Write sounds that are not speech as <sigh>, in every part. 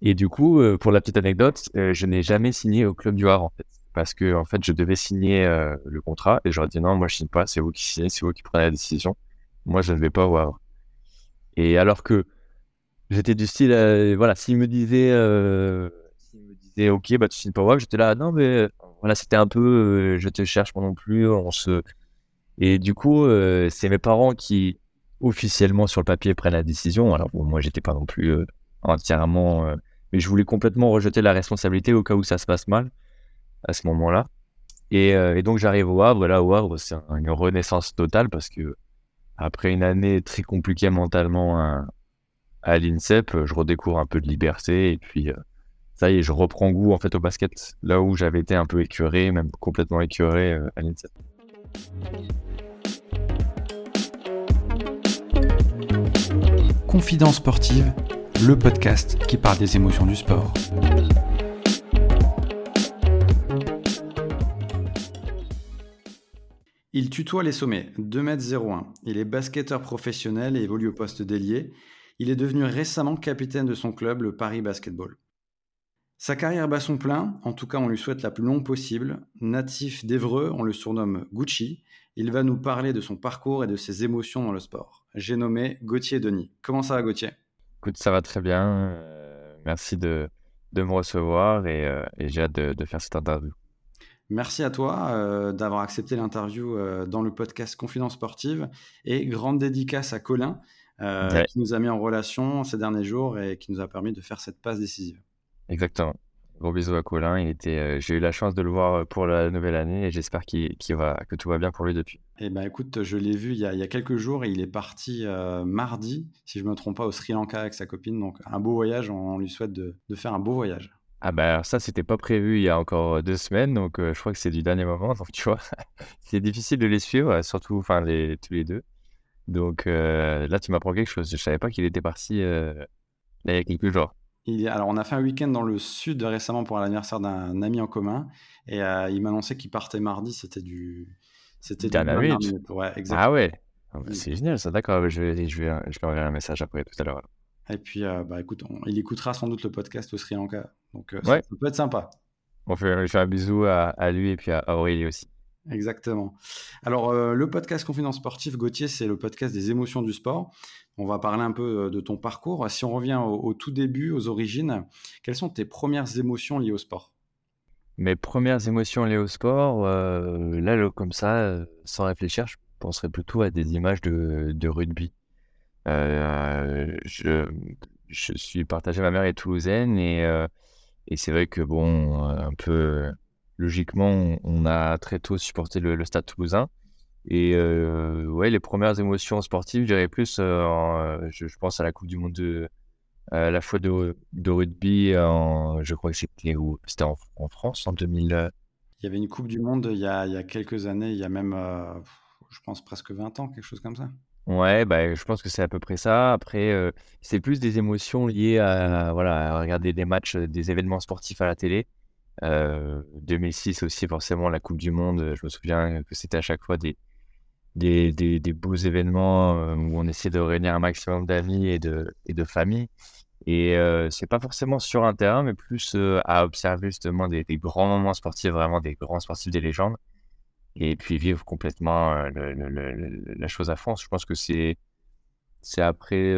Et du coup, pour la petite anecdote, je n'ai jamais signé au club du Havre en fait, parce que en fait, je devais signer le contrat et j'aurais dit non, moi je signe pas, c'est vous qui signez, c'est vous qui prenez la décision. Moi, je ne vais pas au Havre. Et alors que j'étais du style, voilà, s'il me disait, s'il me disait, ok, bah tu signes pas au Havre, j'étais là, non mais voilà, c'était un peu, je te cherche pas non plus, on se. Et du coup, c'est mes parents qui officiellement sur le papier prennent la décision. Alors bon, moi, j'étais pas non plus entièrement mais je voulais complètement rejeter la responsabilité au cas où ça se passe mal à ce moment-là. Et, euh, donc j'arrive au Havre. Là, au Havre, c'est une renaissance totale parce que après une année très compliquée mentalement à, l'INSEP, je redécouvre un peu de liberté et puis euh, ça y est, je reprends goût en fait au basket. Là où j'avais été un peu écœuré, même complètement écœuré euh, à l'INSEP. Confidence sportive le podcast qui parle des émotions du sport. Il tutoie les sommets, 2m01. Il est basketteur professionnel et évolue au poste d'ailier. Il est devenu récemment capitaine de son club, le Paris Basketball. Sa carrière bat son plein, en tout cas on lui souhaite la plus longue possible. Natif d'Evreux, on le surnomme Gucci. Il va nous parler de son parcours et de ses émotions dans le sport. J'ai nommé Gauthier Denis. Comment ça va Gauthier? Écoute, ça va très bien. Euh, merci de, de, me recevoir et, euh, et j'ai hâte de, de, faire cette interview. Merci à toi euh, d'avoir accepté l'interview dans le podcast Confidence Sportive et grande dédicace à Colin qui nous a mis en relation ces derniers jours et qui nous a permis de faire cette passe décisive. Exactement. Gros bisous à Colin. Il était, euh, j'ai eu la chance de le voir euh, pour la nouvelle année et j'espère qu'il, va, que tout va bien pour lui depuis. Eh ben, écoute, je l'ai vu il y, a, il y a quelques jours et il est parti euh, mardi, si je ne me trompe pas, au Sri Lanka avec sa copine. Donc, un beau voyage. On, lui souhaite de, de, faire un beau voyage. Ah ben ça, c'était pas prévu il y a encore deux semaines, donc je crois que c'est du dernier moment. <laughs> Donc tu vois, <laughs> c'est difficile de les suivre, surtout enfin les, tous les deux. Donc là, tu m'apprends quelque chose. Je savais pas qu'il était parti il y a quelques jours alors, on a fait un week-end dans le sud récemment pour l'anniversaire d'un ami en commun. Et euh, il m'a annoncé qu'il partait mardi. C'était du. C'était du. Ah ouais. Ah bah, c'est génial, ça. D'accord. Je vais, je, vais, je un message après tout à l'heure. Et puis, euh, bah, écoute, il écoutera sans doute le podcast au Sri Lanka. Donc, euh, ça, peut être sympa. On fait, je fais un bisou à, à, lui et puis à Aurélie aussi. Exactement. Alors, le podcast Confidence Sportive, Gauthier, c'est le podcast des émotions du sport. On va parler un peu euh, de ton parcours. Si on revient au, tout début, aux origines, quelles sont tes premières émotions liées au sport? Mes premières émotions liées au sport, euh, là, comme ça, euh, sans réfléchir, je penserais plutôt à des images de, rugby. je, suis partagé, ma mère est toulousaine et c'est vrai que, bon, un peu logiquement, on a très tôt supporté le stade toulousain. Et euh, ouais, les premières émotions sportives, je dirais plus, euh, euh, je, pense à la Coupe du Monde de à la fois de, de rugby, en, je crois que c'était C'était en, en, France en 2000. Il y avait une Coupe du Monde il y a, il y a quelques années, il y a même, je pense, presque 20 ans, quelque chose comme ça. Ouais, bah, je pense que c'est à peu près ça. Après, c'est plus des émotions liées à, voilà, à regarder des matchs, des événements sportifs à la télé. 2006 aussi, forcément, la Coupe du Monde. Je me souviens que c'était à chaque fois des, des, des, beaux événements où on essaie de réunir un maximum d'amis et de, et de familles. Et euh, c'est pas forcément sur un terrain, mais plus à observer justement des, des, grands moments sportifs, vraiment des grands sportifs, des légendes. Et puis vivre complètement la chose à fond. Je pense que c'est c'est après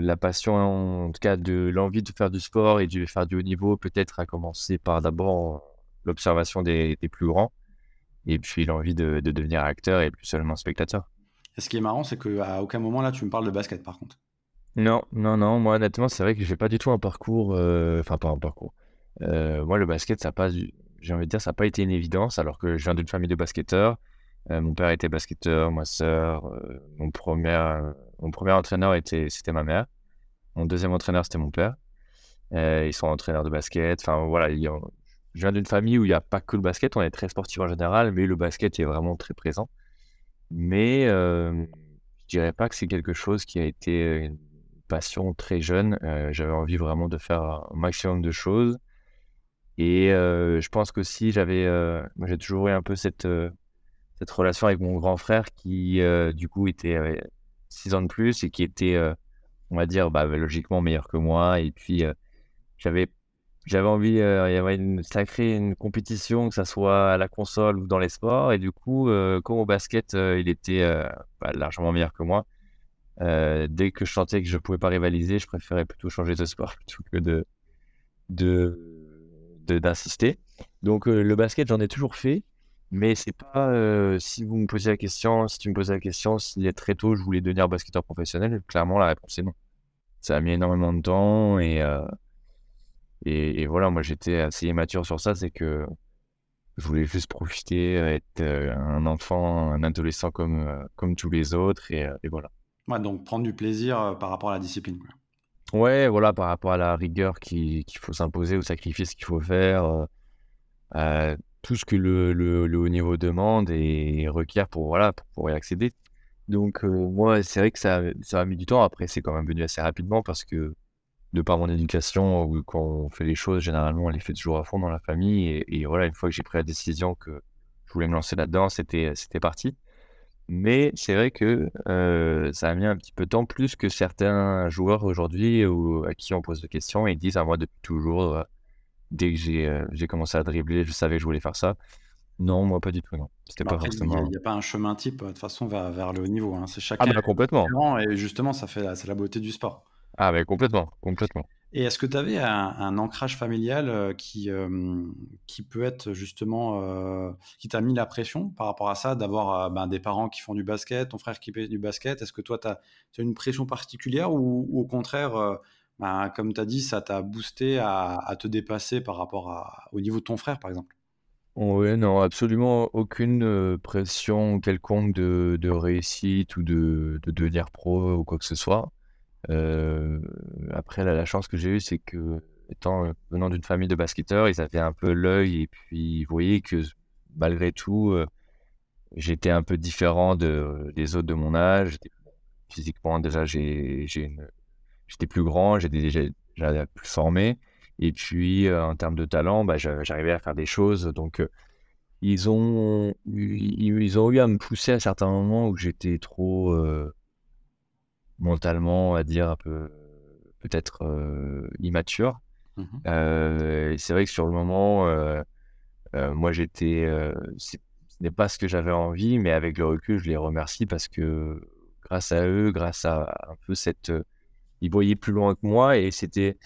la passion, en tout cas de l'envie de faire du sport et de faire du haut niveau, peut-être à commencer par d'abord l'observation des, des, plus grands et puis l'envie de, de, devenir acteur et plus seulement spectateur. Et ce qui est marrant, c'est qu'à aucun moment là, tu me parles de basket par contre. Non, non, non. Moi, honnêtement, c'est vrai que j'ai pas du tout un parcours. Euh, enfin, pas un parcours. Euh, moi, le basket, ça pas. J'ai envie de dire, ça n'a pas été une évidence, alors que je viens d'une famille de basketteurs. Euh, mon père était basketteur, ma sœur. mon premier, mon premier entraîneur était, c'était ma mère. Mon deuxième entraîneur, c'était mon père. ils sont entraîneurs de basket. Enfin, voilà, je viens d'une famille où il n'y a pas que le basket, on est très sportif en général, mais le basket est vraiment très présent. Mais euh, je dirais pas que c'est quelque chose qui a été une passion très jeune. Euh, j'avais envie vraiment de faire un maximum de choses. Et euh, je pense que si j'avais, euh, j'ai toujours eu un peu cette, cette relation avec mon grand frère qui du coup était 6 ans de plus et qui était, on va dire, bah, logiquement meilleur que moi. Et puis j'avais j'avais envie, euh, il y avait une sacrée une compétition, que ça soit à la console ou dans les sports. Et du coup, euh, comme au basket, euh, il était bah, largement meilleur que moi. dès que je sentais que je pouvais pas rivaliser, je préférais plutôt changer de sport <laughs> plutôt que de de d'insister. Donc le basket, j'en ai toujours fait, mais c'est pas si vous me posez la question, si tu me posais la question, si très tôt je voulais devenir basketteur professionnel, clairement la réponse est non. Ça a mis énormément de temps et et, voilà, moi j'étais assez immature sur ça, c'est que je voulais juste profiter, être euh, un enfant, un adolescent comme, euh, comme tous les autres, et, euh, et voilà. Ouais, donc prendre du plaisir par rapport à la discipline. Quoi. Ouais, voilà, par rapport à la rigueur qu'il faut s'imposer, au sacrifice qu'il faut faire, à tout ce que le, le, haut niveau demande et requiert pour, voilà, pour y accéder. Donc, moi, c'est vrai que ça, ça a mis du temps. Après, c'est quand même venu assez rapidement parce que de par mon éducation, quand on fait les choses, généralement, on les fait toujours à fond dans la famille. Et, voilà, une fois que j'ai pris la décision que je voulais me lancer là-dedans, c'était, parti. Mais c'est vrai que euh, ça a mis un petit peu de temps, plus que certains joueurs aujourd'hui à qui on pose des questions et ils disent à moi depuis toujours, euh, dès que j'ai, euh, j'ai commencé à dribbler, je savais que je voulais faire ça. Non, moi pas du tout, non. C'était pas forcément. Il n'y a, pas un chemin type de toute façon vers, vers le haut niveau. Hein. C'est chacun. Ah bah complètement. Et justement, ça fait c'est la beauté du sport. Ah, mais complètement, complètement. Et est-ce que tu avais un, ancrage familial euh, qui, euh, qui peut être justement, euh, qui t'a mis la pression par rapport à ça, d'avoir ben, des parents qui font du basket, ton frère qui fait du basket? Est-ce que toi, tu as, une pression particulière ou, au contraire, ben, comme tu as dit, ça t'a boosté à, te dépasser par rapport au niveau de ton frère, par exemple Oui, non, absolument aucune pression quelconque de, réussite ou de, de devenir pro ou quoi que ce soit. Euh, après, la chance que j'ai eue, c'est que, étant euh, venant d'une famille de basketteurs, ils avaient un peu l'œil et puis ils voyaient que malgré tout, euh, j'étais un peu différent de, des autres de mon âge. Physiquement, déjà, j'ai, j'étais plus grand, j'étais déjà, plus formé. Et puis, en termes de talent, bah, j'arrivais à faire des choses. Donc, ils, ont, ils, ont eu à me pousser à certains moments où j'étais trop mentalement, à dire, un peu peut-être euh, immature. Mmh euh, c'est vrai que sur le moment, euh, moi j'étais, ce n'est pas ce que j'avais envie, mais avec le recul, je les remercie parce que grâce à eux, grâce à un peu cette, ils voyaient plus loin que moi et c'était,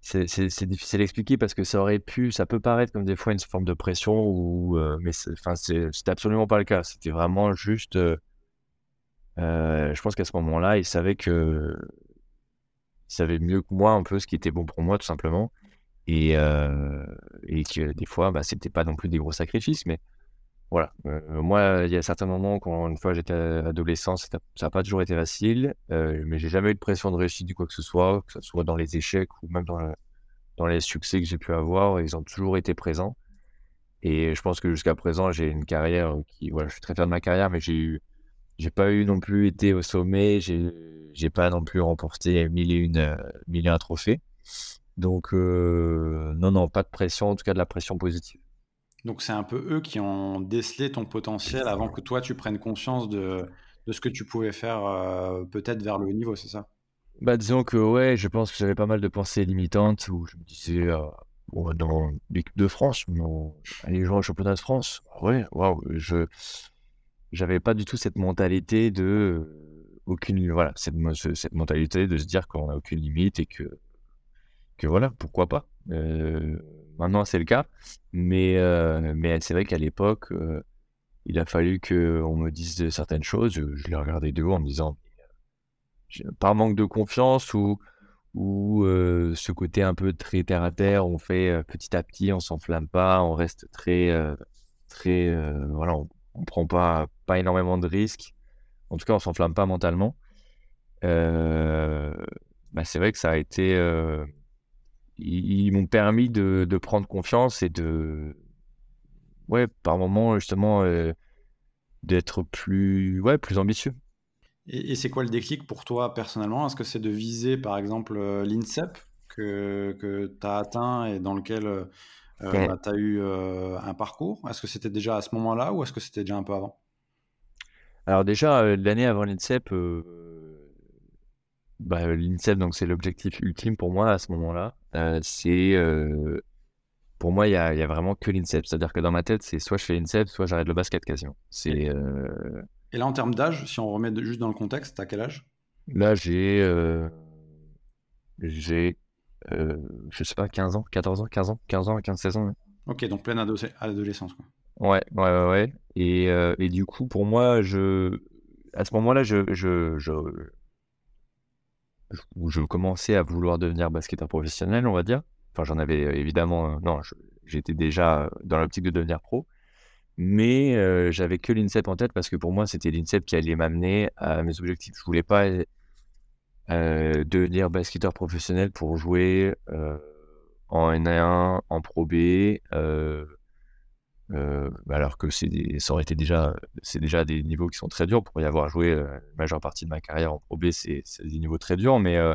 c'est difficile à expliquer parce que ça aurait pu, ça peut paraître comme des fois une forme de pression ou, mais enfin c'était absolument pas le cas. C'était vraiment juste euh, je pense qu'à ce moment-là, il savait que il savait mieux que moi un peu ce qui était bon pour moi, tout simplement. Et, euh, et que des fois, bah, c'était pas non plus des gros sacrifices, mais voilà. Euh, moi, il y a certains moments, quand une fois j'étais adolescent, ça n'a pas toujours été facile, mais j'ai jamais eu de pression de réussite du quoi que ce soit, que ce soit dans les échecs ou même dans, les succès que j'ai pu avoir, ils ont toujours été présents. Et je pense que jusqu'à présent, j'ai une carrière qui, voilà, je suis très fier de ma carrière, mais j'ai eu pas eu non plus été au sommet, j'ai, j'ai pas non plus remporté mille et une, euh, mille et un trophées. Donc, euh, non, non, pas de pression, en tout cas de la pression positive. Donc, c'est un peu eux qui ont décelé ton potentiel avant que toi, tu prennes conscience de, de ce que tu pouvais faire euh, peut-être vers le haut niveau, c'est ça? Bah, disons que, ouais, je pense que j'avais pas mal de pensées limitantes où je me disais, bon, dans l'équipe de France, non, aller jouer au championnat de France, ouais, waouh, je j'avais pas du tout cette mentalité de euh, aucune voilà cette, cette mentalité de se dire qu'on a aucune limite et que que voilà pourquoi pas euh, maintenant c'est le cas mais euh, mais c'est vrai qu'à l'époque il a fallu que on me dise certaines choses je, l'ai regardé de haut en me disant par manque de confiance ou ou ce côté un peu très terre à terre on fait petit à petit on s'enflamme pas on reste très très voilà on prend pas, pas énormément de risques. En tout cas, on s'enflamme pas mentalement. Euh, bah, c'est vrai que ça a été. Euh, ils, m'ont permis de, prendre confiance et de. Ouais, par moments, justement, euh, d'être plus, ouais, plus ambitieux. Et, c'est quoi le déclic pour toi personnellement? Est-ce que c'est de viser, par exemple, l'INSEP que, que tu as atteint et dans lequel euh, bah, tu as eu euh, un parcours? Est-ce que c'était déjà à ce moment-là ou est-ce que c'était déjà un peu avant? Alors déjà, euh, l'année avant l'INSEP, bah, l'INSEP, donc c'est l'objectif ultime pour moi à ce moment-là. c'est pour moi, il y a, y a, vraiment que l'INSEP. C'est-à-dire que dans ma tête, c'est soit je fais l'INSEP, soit j'arrête le basket quasiment. C'est. Et là, en termes d'âge, si on remet juste dans le contexte, t'as quel âge? Là, j'ai. j'ai. je sais pas, 15 ans, 14 ans, 15 ans, 15 ans, 15, 16 ans. Ok, donc pleine adolescence. Quoi. Ouais, ouais, ouais. ouais. Et, et, du coup, pour moi, je, à ce moment-là, je, je, je, je, commençais à vouloir devenir basketteur professionnel, on va dire. Enfin, j'en avais euh, évidemment. Euh, non, j'étais déjà dans l'optique de devenir pro. Mais euh, j'avais que l'INSEP en tête parce que pour moi, c'était l'INSEP qui allait m'amener à mes objectifs. Je voulais pas devenir basketteur professionnel pour jouer en N1, en Pro B. Euh, alors que c'est ça aurait été déjà, c'est déjà des niveaux qui sont très durs pour y avoir joué euh, la majeure partie de ma carrière en Pro B, c'est des niveaux très durs, mais euh,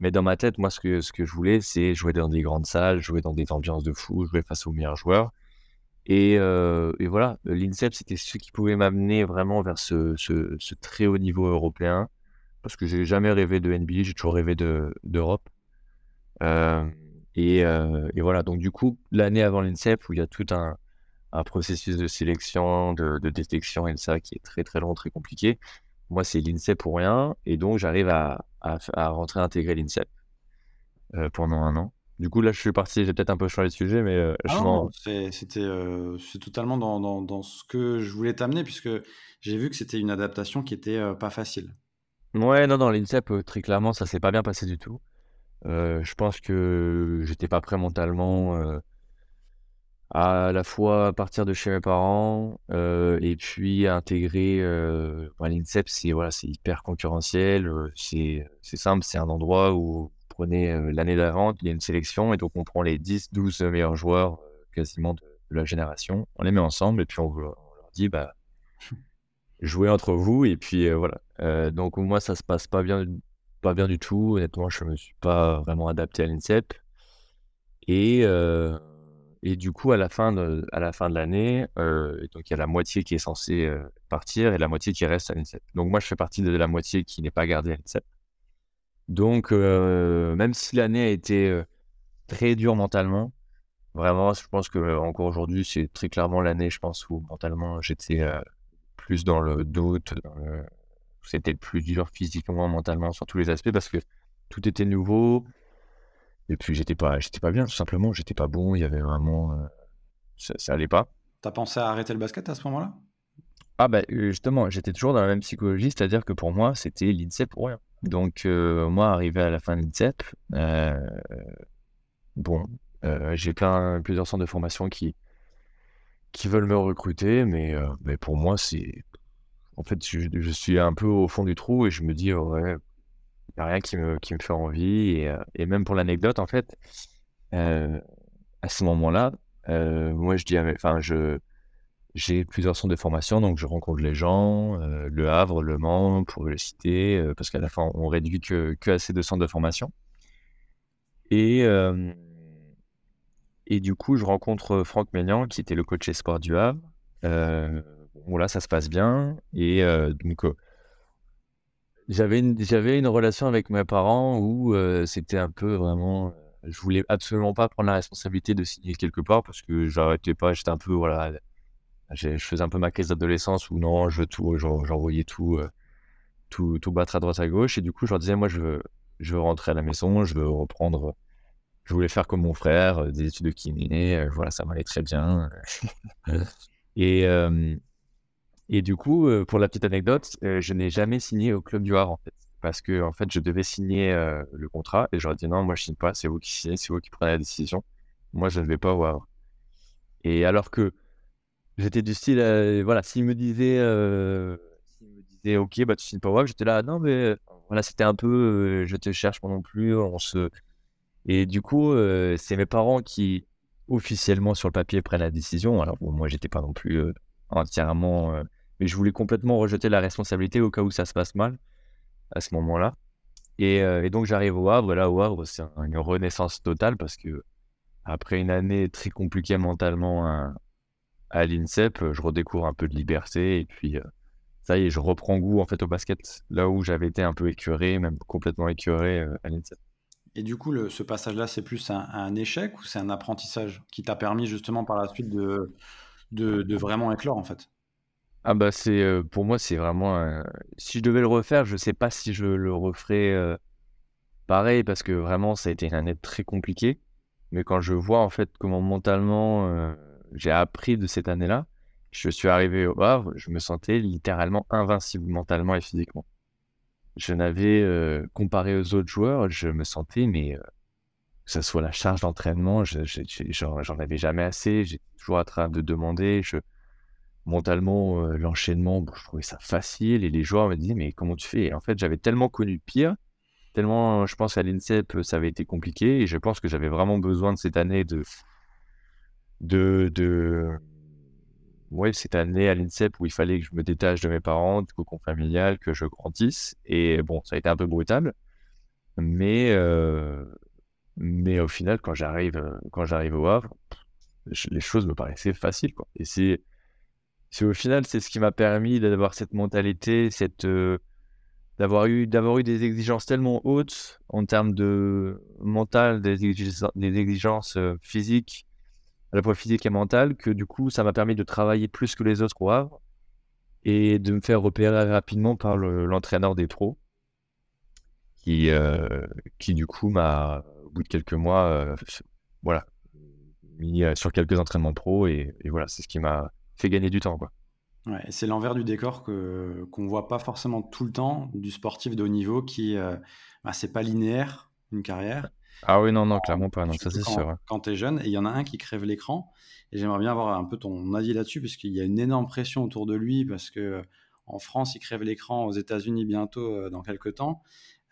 mais dans ma tête, moi, ce que ce que je voulais, c'est jouer dans des grandes salles, jouer dans des ambiances de fou, jouer face aux meilleurs joueurs. Et, et voilà, l'INSEP, c'était ce qui pouvait m'amener vraiment vers ce, ce, très haut niveau européen, parce que j'ai jamais rêvé de NBA, j'ai toujours rêvé d'Europe. et, et voilà, donc du coup, l'année avant l'INSEP, où il y a tout un un processus de sélection, de, détection et de ça qui est très très long, très compliqué. Moi, c'est l'INSEP pour rien. Et donc, j'arrive à, à, rentrer intégrer l'INSEP euh, pendant un an. Du coup, là, je suis parti, j'ai peut-être un peu changé de sujet, mais euh, ah c'était euh, c'est totalement dans, dans, dans, ce que je voulais t'amener, puisque j'ai vu que c'était une adaptation qui était pas facile. Ouais, non, dans l'INSEP, très clairement, ça s'est pas bien passé du tout. je pense que j'étais pas prêt mentalement à la fois partir de chez mes parents euh, et puis intégrer euh, l'INSEP, c'est voilà, hyper concurrentiel, euh, c'est simple, c'est un endroit où vous prenez euh, l'année d'avant, il y a une sélection et donc on prend les 10, 12 meilleurs joueurs quasiment de, la génération, on les met ensemble et puis on, leur dit bah jouez entre vous et puis voilà. donc moi ça se passe pas bien pas bien du tout, honnêtement je me suis pas vraiment adapté à l'INSEP. Et et du coup, à la fin de, à la l'année, euh, donc il y a la moitié qui est censée euh, partir et la moitié qui reste à l'INSEP. Donc moi, je fais partie de la moitié qui n'est pas gardée à l'INSEP. Donc euh, même si l'année a été très dure mentalement, vraiment, je pense que encore aujourd'hui, c'est très clairement l'année, je pense, où mentalement j'étais plus dans le doute, c'était le plus dur physiquement, mentalement, sur tous les aspects, parce que tout était nouveau. Et puis j'étais pas, j'étais pas bien, tout simplement. J'étais pas bon. Il y avait vraiment, euh, ça, ça, allait pas. T'as pensé à arrêter le basket à ce moment-là? Ah bah justement, j'étais toujours dans la même psychologie, c'est-à-dire que pour moi, c'était l'INSEP pour rien. Donc euh, moi, arrivé à la fin de l'INSEP, euh, bon, j'ai plein plusieurs centres de formation qui qui veulent me recruter, mais mais pour moi, c'est en fait, je, je, suis un peu au fond du trou et je me dis, ouais, n'y a rien qui me, qui me fait envie. Et, euh, et même pour l'anecdote, en fait, euh, à ce moment-là, euh, moi, je dis, enfin, je, j'ai plusieurs centres de formation, donc je rencontre les gens, Le Havre, Le Mans, pour le citer, parce qu'à la fin, on réduit que, que à ces deux centres de formation. Et, et du coup, je rencontre Franck Ménian, qui était le coach espoir du Havre. bon, là, ça se passe bien. Et donc, j'avais une, j'avais une relation avec mes parents où euh, c'était un peu vraiment. Euh, je voulais absolument pas prendre la responsabilité de signer quelque part parce que j'arrêtais pas. J'étais un peu. Voilà. Je faisais un peu ma crise d'adolescence où non, je veux tout. J'envoyais tout, euh, tout, tout battre à droite à gauche. Et du coup, je leur disais, moi, je veux, je veux rentrer à la maison, je veux reprendre. Je voulais faire comme mon frère, des études de kiné. voilà, ça m'allait très bien. <laughs> et. Et du coup, euh, pour la petite anecdote, euh, je n'ai jamais signé au club du Havre en fait, parce que en fait, je devais signer euh, le contrat et j'aurais dit non, moi je signe pas, c'est vous qui signez, c'est vous qui prenez la décision. Moi, je ne vais pas au Havre. Et alors que j'étais du style, voilà, s'il me disait, s'il me disait, ok, bah tu signes pas Havre, j'étais là, non mais voilà, c'était un peu, je te cherche pas non plus, on se. Et du coup, c'est mes parents qui officiellement sur le papier prennent la décision. Alors bon, moi, j'étais pas non plus entièrement mais je voulais complètement rejeter la responsabilité au cas où ça se passe mal à ce moment-là. Et, euh, donc j'arrive au Havre. Là, au Havre, c'est une renaissance totale parce que après une année très compliquée mentalement à, l'INSEP, je redécouvre un peu de liberté et puis euh, ça y est, je reprends goût en fait au basket, là où j'avais été un peu écœuré, même complètement écœuré à l'INSEP. Et du coup, ce passage-là, c'est plus un, échec ou c'est un apprentissage qui t'a permis justement par la suite de, de, vraiment éclore en fait? Ah bah c'est pour moi c'est vraiment si je devais le refaire, je sais pas si je le referais pareil parce que vraiment ça a été une année très compliquée. Mais quand je vois en fait comment mentalement j'ai appris de cette année-là, je suis arrivé au Havre, je me sentais littéralement invincible mentalement et physiquement. Je n'avais, comparé aux autres joueurs, je me sentais, mais que ce soit la charge d'entraînement, j'en avais jamais assez. J'étais toujours en train de demander. Je, mentalement, l'enchaînement, je trouvais ça facile. Et les joueurs me disaient, mais comment tu fais? Et En fait, j'avais tellement connu pire, tellement, je pense, à l'INSEP, ça avait été compliqué. Et je pense que j'avais vraiment besoin de cette année de, de, de ouais, cette année à l'INSEP où il fallait que je me détache de mes parents, du cocon familial, que je grandisse. Et bon, ça a été un peu brutal. Mais, mais au final, quand j'arrive, quand j'arrive au Havre, les choses me paraissaient faciles. Quoi. Et c'est, c'est au final, c'est ce qui m'a permis d'avoir cette mentalité, cette, euh, d'avoir, eu, d'avoir eu des exigences tellement hautes en termes de mental, des exigences, des exigences physiques à la fois physique et mentale, que du coup, ça m'a permis de travailler plus que les autres au Havre et de me faire repérer rapidement par l'entraîneur des pros, qui, euh, qui du coup m'a, au bout de quelques mois, euh, voilà, mis euh, sur quelques entraînements pro et, voilà, c'est ce qui m'a fait gagner du temps, quoi. Ouais, c'est l'envers du décor que qu'on voit pas forcément tout le temps du sportif de haut niveau qui, bah, c'est pas linéaire une carrière. Ah oui, non, non, clairement pas. Non, ça, c'est sûr. Quand tu es jeune, et il y en a un qui crève l'écran. Et j'aimerais bien avoir un peu ton avis là-dessus, puisqu'il y a une énorme pression autour de lui, parce que euh, en France, il crève l'écran, aux États-Unis bientôt, euh, dans quelques temps.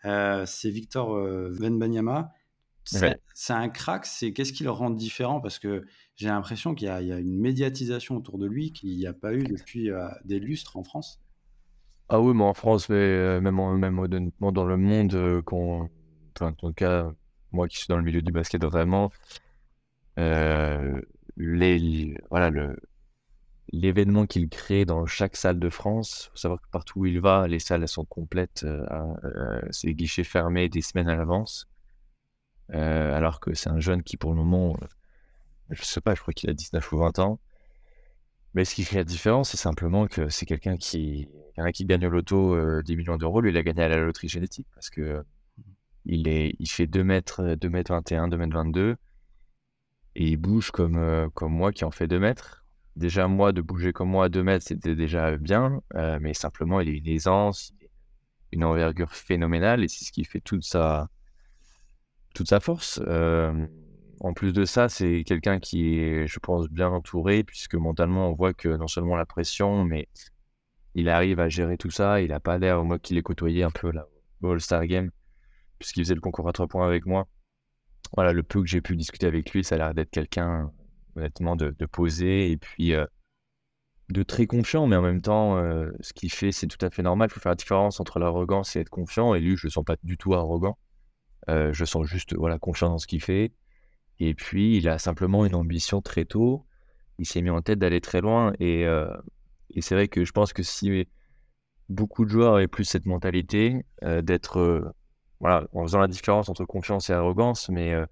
Euh, c'est Victor Venbanyama. C'est un crack. C'est qu'est-ce qui le rend différent? Parce que j'ai l'impression qu'il y, a une médiatisation autour de lui qu'il n'y a pas eu depuis des lustres en France. Ah oui, mais en France, mais même, même dans le monde, enfin, en tout cas, moi qui suis dans le milieu du basket vraiment, euh, les, voilà, l'événement qu'il crée dans chaque salle de France, faut savoir que partout où il va, les salles sont complètes, euh, euh, c'est guichets fermés des semaines à l'avance, alors que c'est un jeune qui pour le moment, je sais pas, je crois qu'il a 19 ou 20 ans. Mais ce qui fait la différence, c'est simplement que c'est quelqu'un qui, qui gagne au loto 10 millions d'euros, lui il a gagné à la loterie génétique parce que il, est, il fait 2 mètres, 2 mètres 21, 2 mètres 22. Et il bouge comme, euh, comme moi qui en fait 2 mètres. Déjà, moi, de bouger comme moi à 2 mètres, c'était déjà bien. Euh, mais simplement, il a une aisance, une envergure phénoménale. Et c'est ce qui fait toute sa, toute sa force. En plus de ça, c'est quelqu'un qui est, je pense, bien entouré, puisque mentalement, on voit que non seulement la pression, mais il arrive à gérer tout ça. Il n'a pas l'air, moi qui l'ai côtoyé un peu là, au All-Star Game, puisqu'il faisait le concours à trois points avec moi. Voilà, le peu que j'ai pu discuter avec lui, ça a l'air d'être quelqu'un, honnêtement, de, posé et puis euh, de très confiant, mais en même temps, euh, ce qu'il fait, c'est tout à fait normal. Il faut faire la différence entre l'arrogance et être confiant. Et lui, je le sens pas du tout arrogant. Euh, je sens juste voilà, confiant dans ce qu'il fait. Et puis, il a simplement une ambition très tôt. Il s'est mis en tête d'aller très loin. Et, et c'est vrai que je pense que si beaucoup de joueurs avaient plus cette mentalité d'être voilà, en faisant la différence entre confiance et arrogance, mais euh,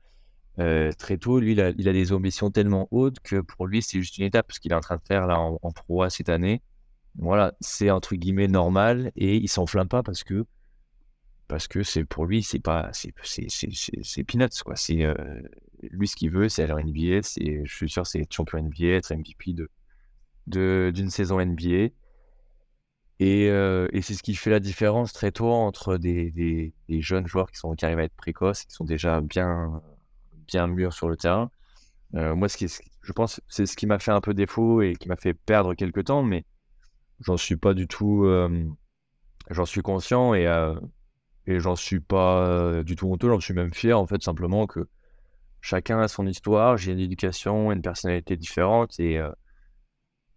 euh, très tôt, lui, il a, des ambitions tellement hautes que pour lui, c'est juste une étape, ce qu'il est en train de faire là en, pro cette année. Voilà, c'est entre guillemets normal et il s'enflamme pas parce que parce que c'est pour lui, c'est pas c'est c'est peanuts quoi. C'est euh, lui ce qu'il veut, c'est aller en NBA. Je suis sûr, c'est être champion NBA, être MVP de d'une saison NBA. Euh, et, c'est ce qui fait la différence très tôt entre des, des, jeunes joueurs qui, sont, qui arrivent à être précoces, qui sont déjà bien, bien mûrs sur le terrain. Euh, moi, ce qui je pense c'est ce qui m'a fait un peu défaut et qui m'a fait perdre quelques temps, mais j'en suis pas du tout. Euh, j'en suis conscient et, et j'en suis pas du tout honteux, j'en suis même fier en fait, simplement que chacun a son histoire, j'ai une éducation, une personnalité différente et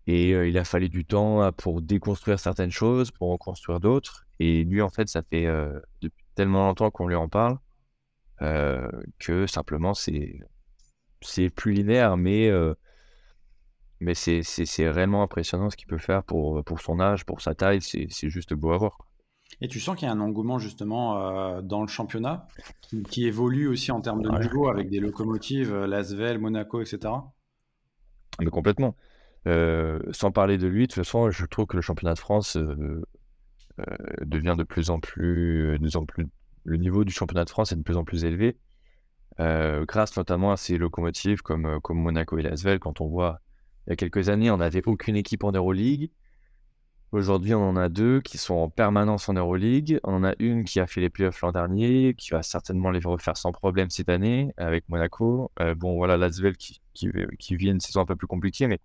et il a fallu du temps pour déconstruire certaines choses, pour en construire d'autres. Et lui, en fait, ça fait depuis tellement longtemps qu'on lui en parle que simplement, c'est c'est plus linéaire. Mais mais c'est réellement impressionnant ce qu'il peut faire pour, pour son âge, pour sa taille. C'est juste beau à voir. Et tu sens qu'il y a un engouement justement euh, dans le championnat qui, évolue aussi en termes de niveau avec des locomotives, euh, Lasvel, Monaco, etc. Mais complètement. Euh, sans parler de lui, de toute façon, je trouve que le championnat de France devient de plus en plus, de plus en plus. Le niveau du championnat de France est de plus en plus élevé, grâce notamment à ces locomotives comme, comme Monaco et Lasvel. Quand on voit il y a quelques années, on n'avait aucune équipe en Euroleague. Aujourd'hui, on en a deux qui sont en permanence en Euroleague. On en a une qui a fait les playoffs l'an dernier, qui va certainement les refaire sans problème cette année avec Monaco. Euh, bon, voilà, Lasvel qui, qui, qui, vit une saison un peu plus compliquée, mais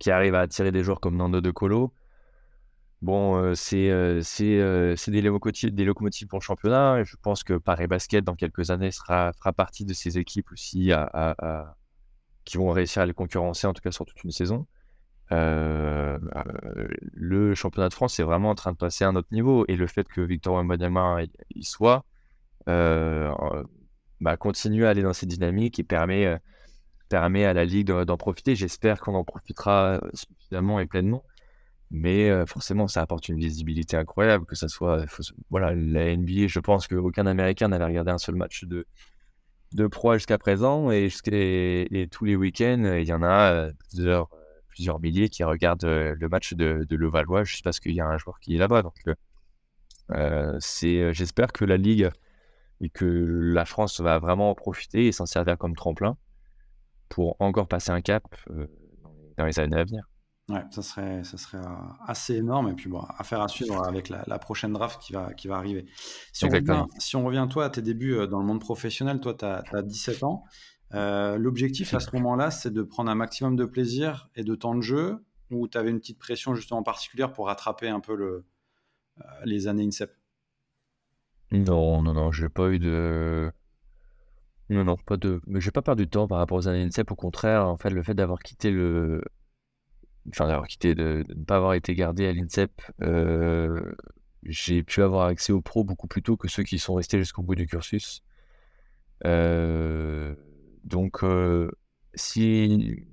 qui arrive à attirer des joueurs comme Nando De Colo. Bon, euh, c'est euh, des, locomotives, pour le championnat. Je pense que Paris Basket, dans quelques années, sera, fera partie de ces équipes aussi qui vont réussir à les concurrencer, en tout cas sur toute une saison. Euh, le championnat de France est vraiment en train de passer à un autre niveau et le fait que Victor Wembanyama y soit euh, bah, continue à aller dans cette dynamique et permet, euh, permet à la Ligue d'en profiter. J'espère qu'on en profitera suffisamment et pleinement. Mais forcément, ça apporte une visibilité incroyable, que ça soit voilà, la NBA. Je pense qu'aucun Américain n'avait regardé un seul match de, de pro jusqu'à présent et, et, tous les week-ends, il y en a plusieurs plusieurs milliers qui regardent euh, le match de, de Levallois juste parce qu'il y a un joueur qui est là-bas. Donc, euh, euh, c'est, j'espère que la Ligue et que la France va vraiment en profiter et s'en servir comme tremplin pour encore passer un cap dans les années à venir. Ouais, ça serait, ça serait assez énorme. Et puis, bon, affaire à suivre avec la, prochaine draft qui va, qui va arriver. Si on, revient, si on, revient, toi, à tes débuts dans le monde professionnel, toi, tu as, as, 17 ans. Euh, l'objectif à ce moment-là, c'est de prendre un maximum de plaisir et de temps de jeu, ou tu avais une petite pression justement particulière pour rattraper un peu euh, les années INSEP Non, non, non, j'ai pas eu de. Non, non, pas de. Mais j'ai pas perdu de temps par rapport aux années INSEP. Au contraire, en fait, le fait d'avoir quitté le. Enfin, d'avoir quitté, de, ne pas avoir été gardé à l'INSEP, euh, j'ai pu avoir accès aux pros beaucoup plus tôt que ceux qui sont restés jusqu'au bout du cursus. Euh donc, euh, si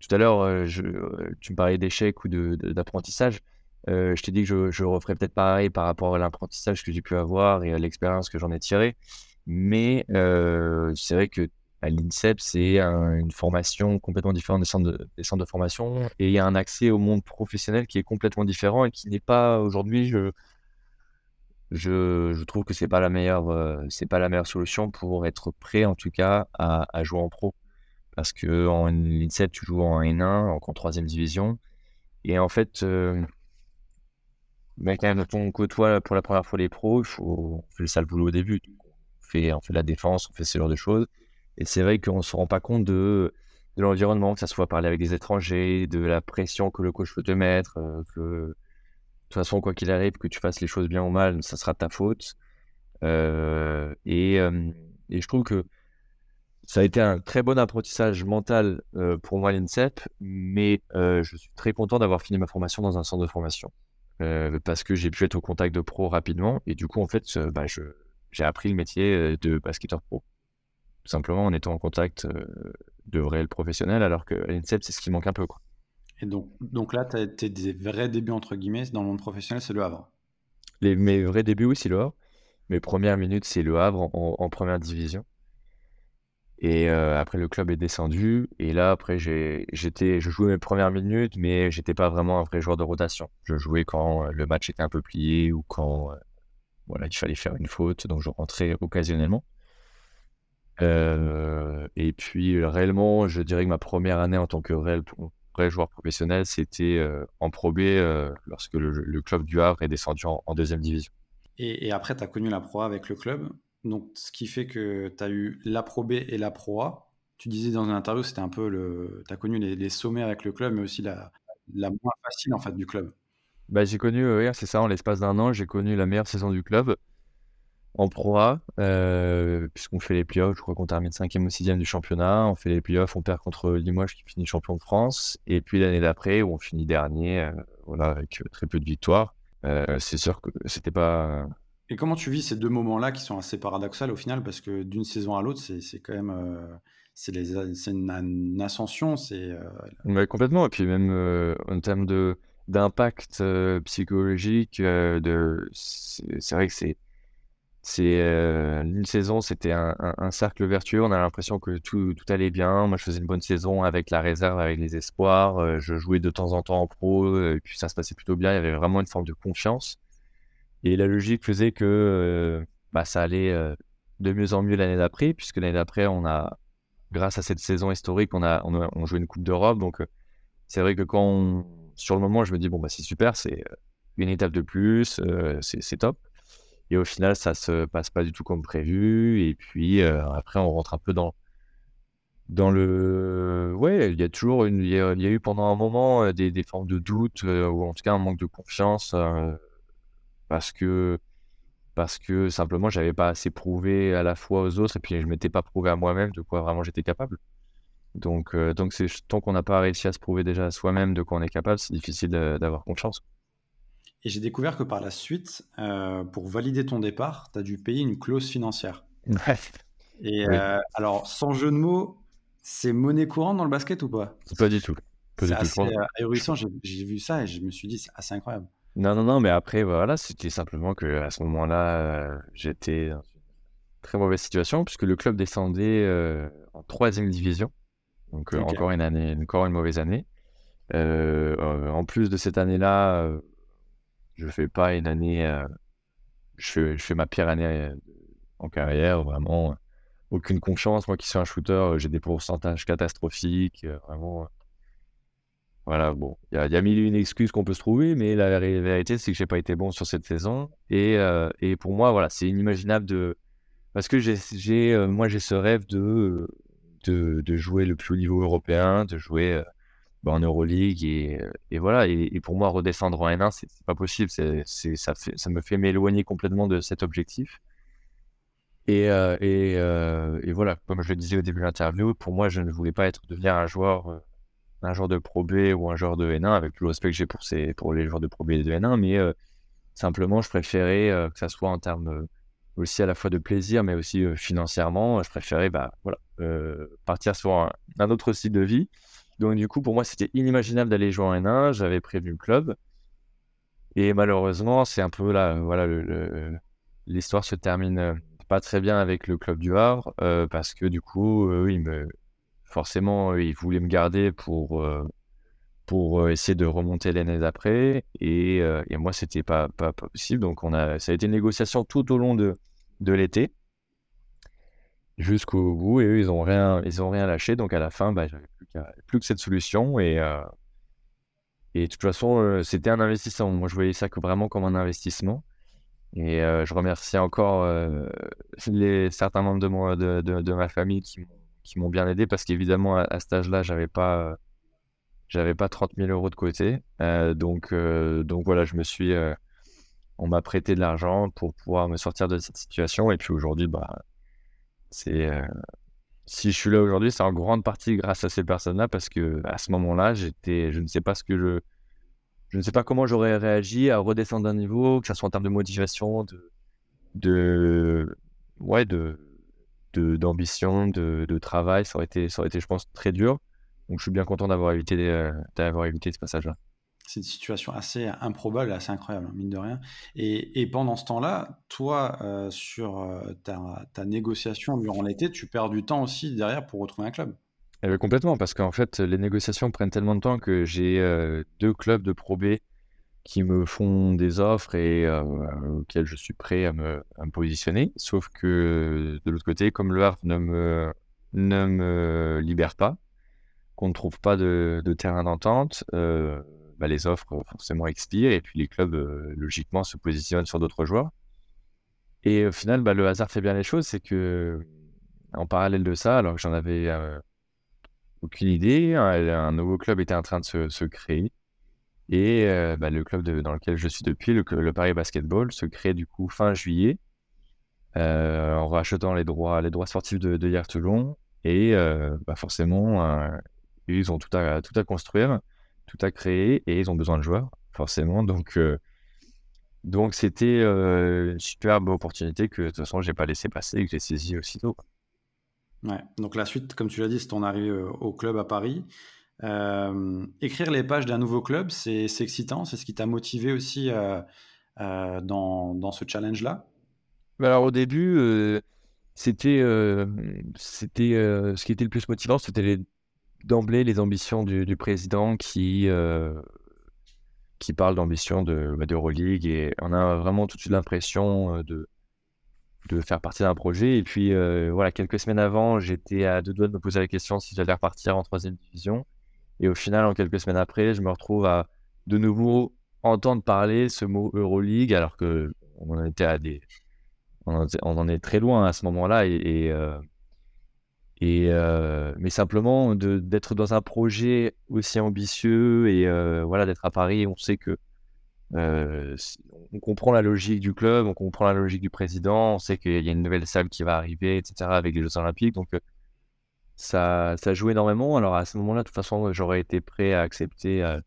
tout à l'heure, euh, euh, tu me parlais d'échec ou d'apprentissage, je t'ai dit que je, referais peut-être pareil par rapport à l'apprentissage que j'ai pu avoir et à l'expérience que j'en ai tirée. Mais c'est vrai que l'INSEP, c'est une formation complètement différente des centres, de, des centres de formation et il y a un accès au monde professionnel qui est complètement différent et qui n'est pas aujourd'hui, je, trouve que c'est pas la meilleure, euh, c'est pas la meilleure solution pour être prêt en tout cas à, jouer en pro. Parce que en N7, tu joues en N1, en, en troisième division. Et en fait, euh, ben, quand on côtoie pour la première fois les pros, il faut, on fait le sale boulot au début. On fait, on fait la défense, on fait ce genre de choses. Et c'est vrai qu'on se rend pas compte de, de l'environnement, que ça soit parler avec des étrangers, de la pression que le coach peut te mettre, euh, que toute façon, quoi qu'il arrive, que tu fasses les choses bien ou mal, ça sera ta faute. Euh, et, je trouve que ça a été un très bon apprentissage mental euh, pour moi, l'INSEP, mais euh, je suis très content d'avoir fini ma formation dans un centre de formation. parce que j'ai pu être au contact de pro rapidement, et du coup, en fait, bah, j'ai appris le métier de basketteur pro. Tout simplement en étant en contact de réels professionnels, alors que l'INSEP, c'est ce qui manque un peu. Donc là, tu as été des vrais débuts, entre guillemets, dans le monde professionnel, c'est le Havre. Les, mes vrais débuts, oui, c'est le Havre. Mes premières minutes, c'est le Havre en, première division. Et euh, après, le club est descendu. Et là, après, j'étais, je jouais mes premières minutes, mais j'étais pas vraiment un vrai joueur de rotation. Je jouais quand euh, le match était un peu plié ou quand euh, voilà, il fallait faire une faute. Donc, je rentrais occasionnellement. et puis, réellement, je dirais que ma première année en tant que réel vrai joueur professionnel, c'était euh, en Pro B euh, lorsque le, club du Havre est descendu en, deuxième division. Et, après, tu as connu la Pro A avec le club. Donc, ce qui fait que tu as eu la Pro B et la Pro A. Tu disais dans une interview, c'était un peu le. Tu as connu les, sommets avec le club, mais aussi la, la moins facile en fait du club. Bah, j'ai connu, oui, c'est ça, en l'espace d'un an, j'ai connu la meilleure saison du club en Pro A, euh, puisqu'on fait les playoffs, je crois qu'on termine 5e ou 6e du championnat. On fait les playoffs, on perd contre Limoges qui finit champion de France. Et puis l'année d'après, où on finit dernier, euh, voilà, avec très peu de victoires. Euh, c'est sûr que c'était pas. Et comment tu vis ces deux moments-là qui sont assez paradoxaux au final? Parce que d'une saison à l'autre, c'est quand même. c'est une, ascension. C'est complètement. Et puis même en termes de d'impact psychologique, de c'est vrai que c'est c'est une saison, c'était un, cercle vertueux. On a l'impression que tout, tout, allait bien. Moi, je faisais une bonne saison avec la réserve, avec les espoirs. je jouais de temps en temps en pro, et puis ça se passait plutôt bien. Il y avait vraiment une forme de confiance. Et la logique faisait que bah, ça allait de mieux en mieux l'année d'après, puisque l'année d'après, on a, grâce à cette saison historique, on a, on, joué une Coupe d'Europe. Donc, c'est vrai que quand sur le moment, je me dis, bon, bah, c'est super, c'est une étape de plus, c'est top. Et au final, ça se passe pas du tout comme prévu. Et puis après, on rentre un peu dans dans le ouais il y a toujours une il y a, eu pendant un moment des, des formes de doute ou en tout cas un manque de confiance parce que parce que simplement j'avais pas assez prouvé à la fois aux autres et puis je m'étais pas prouvé à moi-même de quoi vraiment j'étais capable donc donc c'est tant qu'on n'a pas réussi à se prouver déjà à soi-même de quoi on est capable c'est difficile d'avoir confiance et j'ai découvert que par la suite, euh, pour valider ton départ, tu as dû payer une clause financière. Ouais. Et euh, alors, sans jeu de mots, c'est monnaie courante dans le basket ou pas? Pas du tout. C'est assez euh, ahurissant. J'ai vu ça et je me suis dit, c'est assez incroyable. Non, non, non, mais après, voilà, c'était simplement que à ce moment-là, j'étais dans une très mauvaise situation puisque le club descendait en troisième division. Donc, encore une année, encore une mauvaise année. en plus de cette année-là, je fais pas une année. Euh, je, fais, ma pire année euh, en carrière, vraiment. aucune confiance. Moi qui suis un shooter, euh, j'ai des pourcentages catastrophiques. vraiment. Voilà, bon, il y, a, mille et une excuses qu'on peut se trouver, mais la, vérité, c'est que j'ai pas été bon sur cette saison. Et, pour moi, voilà, c'est inimaginable de. Parce que j'ai, moi, j'ai ce rêve de, de, jouer le plus haut niveau européen, de jouer en Euroleague et, et voilà. Et, pour moi, redescendre en N1, c'est pas possible. Ça, me fait m'éloigner complètement de cet objectif. Et, euh, euh, et, voilà, comme je le disais au début de l'interview, pour moi, je ne voulais pas être devenir un joueur, euh, un joueur de Pro B ou un joueur de N1 avec tout le respect que j'ai pour, pour les joueurs de Pro B et de N1, mais simplement, je préférais que ça soit en termes aussi à la fois de plaisir, mais aussi financièrement, je préférais bah, partir sur un, autre style de vie donc, du coup, pour moi, c'était inimaginable d'aller jouer en N1. J'avais prévu le club. Et malheureusement, c'est un peu là, voilà, l'histoire se termine euh, pas très bien avec le club du Havre euh, parce que du coup, il me, forcément, ils voulaient me garder pour, euh, pour essayer de remonter l'année d'après. Et, et, moi, c'était pas, pas, pas, possible. Donc, on a, ça a été une négociation tout au long de l'été jusqu'au bout et eux ils ont rien rien lâché. Donc à la fin bah, j'avais plus, plus, que cette solution et euh, et de toute façon euh, c'était un investissement. Moi je voyais ça que vraiment comme un investissement et euh, je remercie encore les certains membres de, moi, de, de, ma famille qui, qui m'ont bien aidé parce qu'évidemment à, cet âge-là j'avais pas j'avais pas 30 000 euros de côté. Donc donc voilà je me suis on m'a prêté de l'argent pour pouvoir me sortir de cette situation et puis aujourd'hui bah c'est euh, si je suis là aujourd'hui, c'est en grande partie grâce à ces personnes-là parce que à ce moment-là, j'étais, je ne sais pas ce que je, ne sais pas comment j'aurais réagi à redescendre d'un niveau, que ce soit en termes de motivation, de, de, d'ambition, de, de, travail. Ça aurait été, ça aurait été, je pense, très dur. Donc, je suis bien content d'avoir évité, euh, d'avoir évité ce passage-là c'est une situation assez improbable, assez incroyable, hein, mine de rien. Et, pendant ce temps-là, toi, euh, sur euh, ta, négociation durant l'été, tu perds du temps aussi derrière pour retrouver un club. Eh ben, complètement, parce qu'en fait, les négociations prennent tellement de temps que j'ai euh, deux clubs de Pro B qui me font des offres et auxquels je suis prêt à me, positionner. Sauf que de l'autre côté, comme le Havre ne me, ne me libère pas, qu'on ne trouve pas de terrain d'entente, bah, les offres euh, forcément expirent et puis les clubs euh, logiquement se positionnent sur d'autres joueurs. Et au final, bah, le hasard fait bien les choses, c'est que en parallèle de ça, alors que j'en avais euh, aucune idée, un, nouveau club était en train de se, créer. Et bah, le club dans lequel je suis depuis, le, Paris Basketball, se crée du coup fin juillet, en rachetant les droits, les droits sportifs de, de Toulon. Et forcément, ils ont tout à, tout à construire tout à créer et ils ont besoin de joueurs, forcément. Donc, euh, donc c'était euh, une superbe opportunité que de toute façon, j'ai pas laissé passer et que j'ai saisi aussitôt. Ouais. Donc la suite, comme tu l'as dit, c'est ton arrivée au club à Paris. Euh, écrire les pages d'un nouveau club, c'est excitant, c'est ce qui t'a motivé aussi euh, euh, dans, dans, ce challenge-là? Bah Alors au début, c'était c'était ce qui était le plus motivant, c'était d'emblée les ambitions du, président qui, qui parle d'ambition de, bah, d'Euroleague et on a vraiment tout de suite l'impression de, de faire partie d'un projet. Et puis voilà, quelques semaines avant, j'étais à deux doigts de me poser la question si j'allais repartir en troisième division. Et au final, en quelques semaines après, je me retrouve à de nouveau entendre parler ce mot Euroleague, alors que on en était à des, on en, est très loin à ce moment-là. Et, euh, euh, mais simplement d'être dans un projet aussi ambitieux et euh, voilà d'être à Paris, on sait que on comprend la logique du club, on comprend la logique du président, on sait qu'il y a une nouvelle salle qui va arriver, etc. avec les Jeux Olympiques, donc ça, ça joue énormément. Alors à ce moment-là, de toute façon, j'aurais été prêt à accepter euh,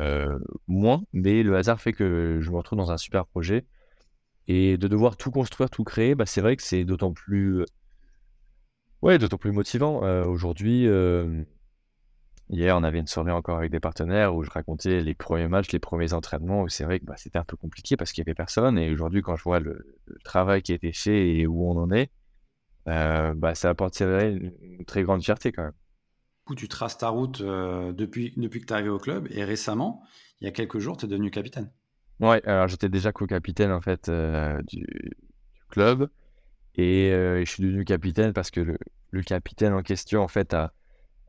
euh, moins, mais le hasard fait que je me retrouve dans un super projet. Et de devoir tout construire, tout créer, bah, c'est vrai que c'est d'autant plus, ouais, d'autant plus motivant. Euh, aujourd'hui, hier, on avait une soirée encore avec des partenaires où je racontais les premiers matchs, les premiers entraînements, où c'est vrai que bah, c'était un peu compliqué parce qu'il n'y avait personne. Et aujourd'hui, quand je vois le, le, travail qui a été fait et où on en est, euh, bah, ça apporterait une, une, très grande fierté quand même. Du coup, tu traces ta route euh, depuis, depuis que tu es arrivé au club et récemment, il y a quelques jours, tu es devenu capitaine. Ouais, alors j'étais déjà co-capitaine en fait euh, du, du, club et je suis devenu capitaine parce que le, capitaine en question a,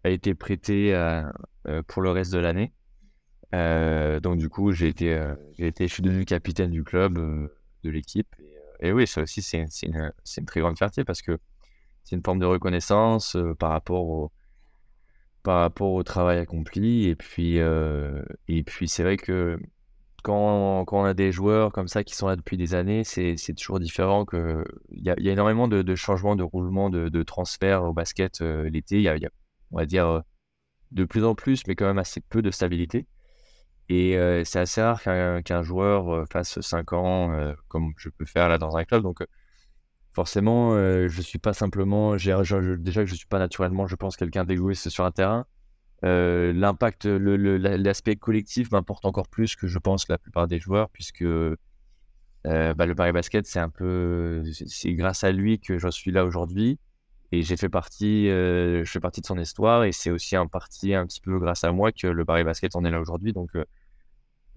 été prêté pour le reste de l'année. donc du coup, j'ai été, je suis devenu capitaine du club, de l'équipe. Et, oui, ça aussi, c'est une, très grande fierté parce que c'est une forme de reconnaissance euh, par rapport au par rapport au travail accompli et puis euh, et puis c'est vrai que quand, on a des joueurs comme ça qui sont là depuis des années c'est toujours différent il y a, énormément de, changements de roulement de, transferts au basket euh, l'été. Il y, a, on va dire de plus en plus mais quand même assez peu de stabilité. Et euh, c'est assez rare qu'un qu joueur fasse 5 ans comme je peux faire là dans un club. Donc forcément, euh, je suis pas simplement, déjà que je suis pas naturellement, je pense, quelqu'un d'égoïste sur un terrain. Euh, l'impact, l'aspect collectif m'importe encore plus que je pense la plupart des joueurs, puisque euh, bah, le Paris Basket, c'est un peu, c'est grâce à lui que je suis là aujourd'hui, et j'ai fait partie, je fais partie de son histoire, et c'est aussi en partie un petit peu grâce à moi que le Paris Basket en est là aujourd'hui. Donc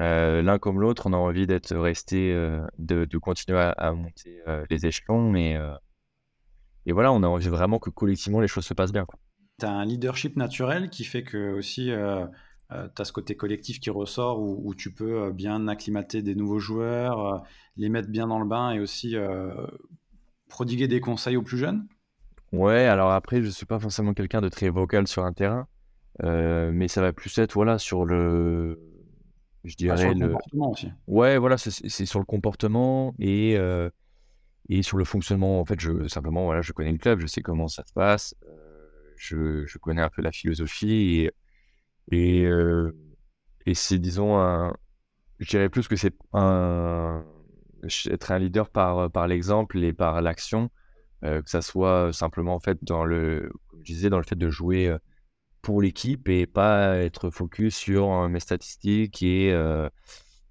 euh, l'un comme l'autre, on a envie d'être resté, euh, de, continuer à, à monter euh, les échelons. Et, et voilà, on a envie vraiment que collectivement les choses se passent bien. Tu as un leadership naturel qui fait que aussi tu as ce côté collectif qui ressort où, où tu peux bien acclimater des nouveaux joueurs, les mettre bien dans le bain et aussi prodiguer des conseils aux plus jeunes? Ouais, alors après, je suis pas forcément quelqu'un de très vocal sur un terrain, mais ça va plus être voilà, sur le je dirais. Ah, sur le, le, comportement aussi. Ouais, voilà, c'est sur le comportement et, euh, et sur le fonctionnement. En fait, je, simplement, voilà, je connais le club, je sais comment ça se passe, euh, je, connais un peu la philosophie euh, et c'est, disons, un, je dirais plus que c'est être un leader par, l'exemple et par l'action, euh, que ça soit simplement en fait dans le, comme je disais, dans le fait de jouer pour l'équipe et pas être focus sur euh, mes statistiques et, euh,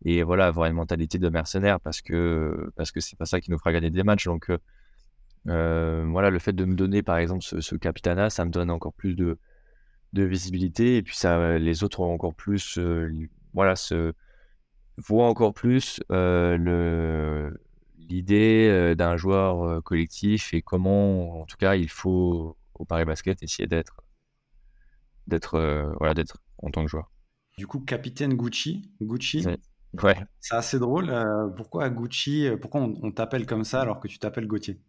et voilà, avoir une mentalité de mercenaire parce que parce que c'est pas ça qui nous fera gagner des matchs. Donc euh, voilà, le fait de me donner par exemple ce, ce capitana, ça me donne encore plus de, de visibilité et puis ça, les autres ont encore plus, voilà, se voient encore plus l'idée d'un joueur collectif et comment, en tout cas, il faut au Paris Basket essayer d'être d'être euh, voilà d'être en tant que joueur. Du coup, capitaine Gucci, Gucci. Ouais. C'est assez drôle. Euh, pourquoi Gucci euh, Pourquoi on, t'appelle comme ça alors que tu t'appelles Gauthier?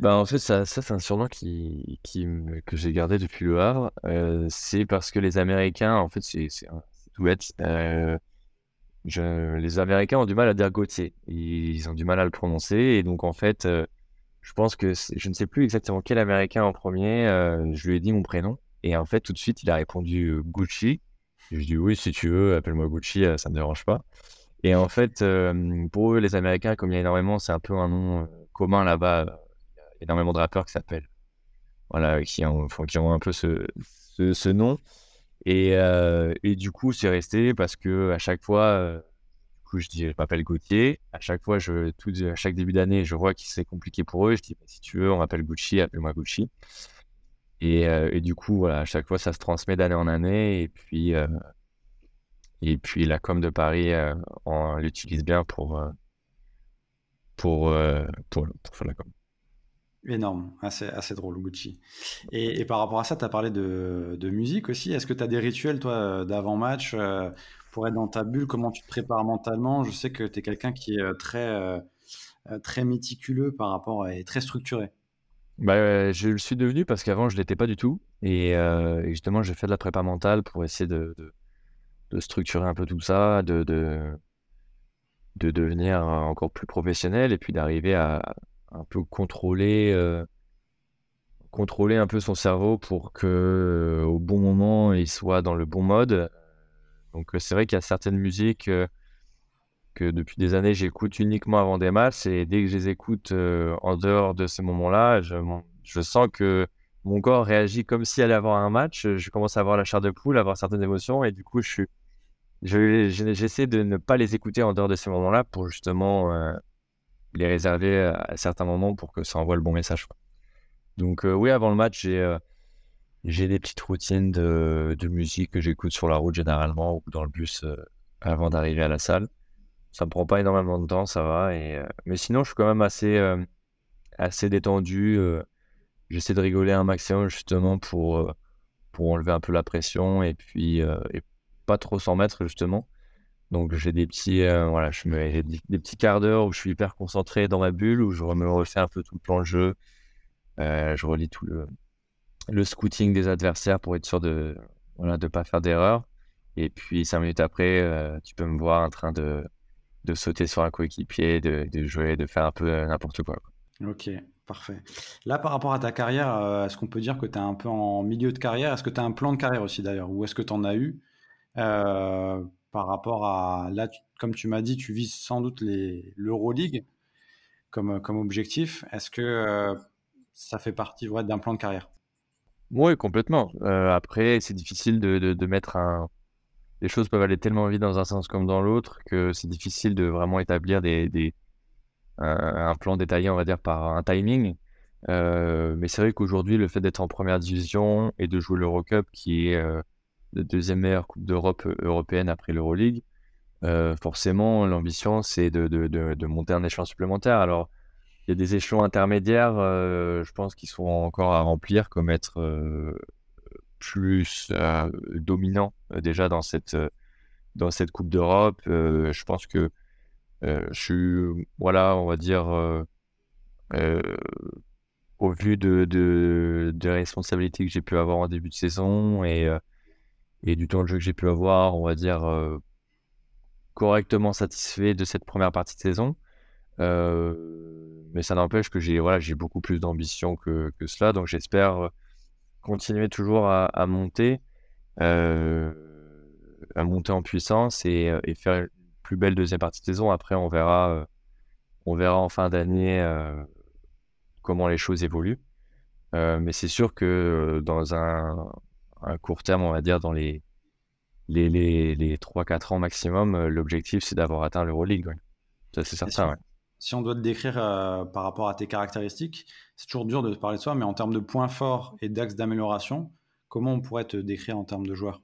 Bah en fait, ça, ça c'est un surnom qui, qui, que j'ai gardé depuis le Havre. c'est parce que les Américains, en fait, c'est tout bête. Je, les Américains ont du mal à dire Gauthier. Ils ont du mal à le prononcer. Et donc, en fait, je pense que je ne sais plus exactement quel Américain en premier. je lui ai dit mon prénom. Et en fait, tout de suite, il a répondu Gucci. Je lui ai dit oui, si tu veux, appelle-moi Gucci, ça me dérange pas. Et en fait, pour eux, les Américains, comme il y a énormément, c'est un peu un nom commun là-bas. Énormément de rappeurs qui s'appellent voilà, qui ont, un peu ce, ce, nom. Et, et, du coup, c'est resté parce que à chaque fois, du coup, je dis, je m'appelle Gauthier. À chaque fois, je, tout, à chaque début d'année, je vois que c'est compliqué pour eux. Je dis, bah, si tu veux, on m'appelle Gucci, appelle-moi Gucci. Et, et, du coup, à chaque fois, ça se transmet d'année en année. Et puis, et puis la com de Paris, on l'utilise bien pour, pour, pour, pour faire la com. Énorme, assez, assez drôle, Gucci. Et, par rapport à ça, tu as parlé de, de musique aussi. Est-ce que tu as des rituels, toi, d'avant-match euh, pour être dans ta bulle? Comment tu te prépares mentalement? Je sais que tu es quelqu'un qui est euh, très, euh, très méticuleux par rapport et très structuré. Bah, je le suis devenu parce qu'avant, je ne l'étais pas du tout. Et, justement, j'ai fait de la prépa mentale pour essayer de, de, de, structurer un peu tout ça, de, de, de devenir encore plus professionnel et puis d'arriver à un peu contrôler, euh, contrôler un peu son cerveau pour que euh, au bon moment il soit dans le bon mode. Donc euh, c'est vrai qu'il y a certaines musiques que depuis des années j'écoute uniquement avant des matchs et dès que je les écoute en dehors de ce moment-là, je, je, sens que mon corps réagit comme si allait avoir un match. Je commence à avoir la chair de poule, à avoir certaines émotions et du coup je suis j'essaie de ne pas les écouter en dehors de ces moments-là pour justement les réserver à certains moments pour que ça envoie le bon message. Donc euh, oui, avant le match, j'ai euh, des petites routines de, de musique que j'écoute sur la route généralement ou dans le bus euh, avant d'arriver à la salle. Ça me prend pas énormément de temps, ça va. Et, mais sinon, je suis quand même assez, assez détendu. J'essaie de rigoler un maximum justement pour, pour enlever un peu la pression et puis et pas trop s'en mettre justement. Donc j'ai des petits, euh, voilà, je des, petits quarts d'heure où je suis hyper concentré dans ma bulle, où je me refais un peu tout le plan de jeu. Euh, je relis tout le, le scouting des adversaires pour être sûr de voilà de pas faire d'erreur. Et puis cinq minutes après, euh, tu peux me voir en train de, de sauter sur un coéquipier, de, de, jouer, de faire un peu n'importe quoi, Ok, parfait. Là, par rapport à ta carrière, est-ce qu'on peut dire que tu es un peu en milieu de carrière? Est-ce que tu as un plan de carrière aussi d'ailleurs? Ou est-ce que tu en as eu? Par rapport à là, comme tu m'as dit, tu vises sans doute l'Euroleague comme, comme objectif. Est-ce que euh, ça fait partie d'un plan de carrière? Oui, complètement. Euh, après, c'est difficile de, de, mettre un. Les choses peuvent aller tellement vite dans un sens comme dans l'autre que c'est difficile de vraiment établir des, des un, plan détaillé, on va dire, par un timing. Euh, mais c'est vrai qu'aujourd'hui, le fait d'être en première division et de jouer l'Eurocup, qui est deuxième meilleure Coupe d'Europe euh, européenne après l'Euroleague, euh, forcément, l'ambition, c'est de, de, de, monter un échelon supplémentaire. Alors, il y a des échelons intermédiaires, euh, je pense, qui sont encore à remplir, comme être plus dominant déjà dans cette, dans cette Coupe d'Europe. je pense que je suis, voilà, on va dire, au vu de, de, responsabilités que j'ai pu avoir en début de saison et et du temps de jeu que j'ai pu avoir, on va dire, euh, correctement satisfait de cette première partie de saison. Euh, mais ça n'empêche que j'ai voilà, j'ai beaucoup plus d'ambition que, que, cela, donc j'espère euh, continuer toujours à, monter, à monter en puissance et, et, faire une plus belle deuxième partie de saison. Après, on verra, on verra en fin d'année comment les choses évoluent. mais c'est sûr que dans un, à court terme, on va dire dans les, les, les, les 3-4 ans maximum, euh, l'objectif c'est d'avoir atteint l'Euroleague. Ouais. Ça, c'est certain. Si, on doit te décrire euh, par rapport à tes caractéristiques, c'est toujours dur de te parler de soi, mais en termes de points forts et d'axes d'amélioration, comment on pourrait te décrire en termes de joueur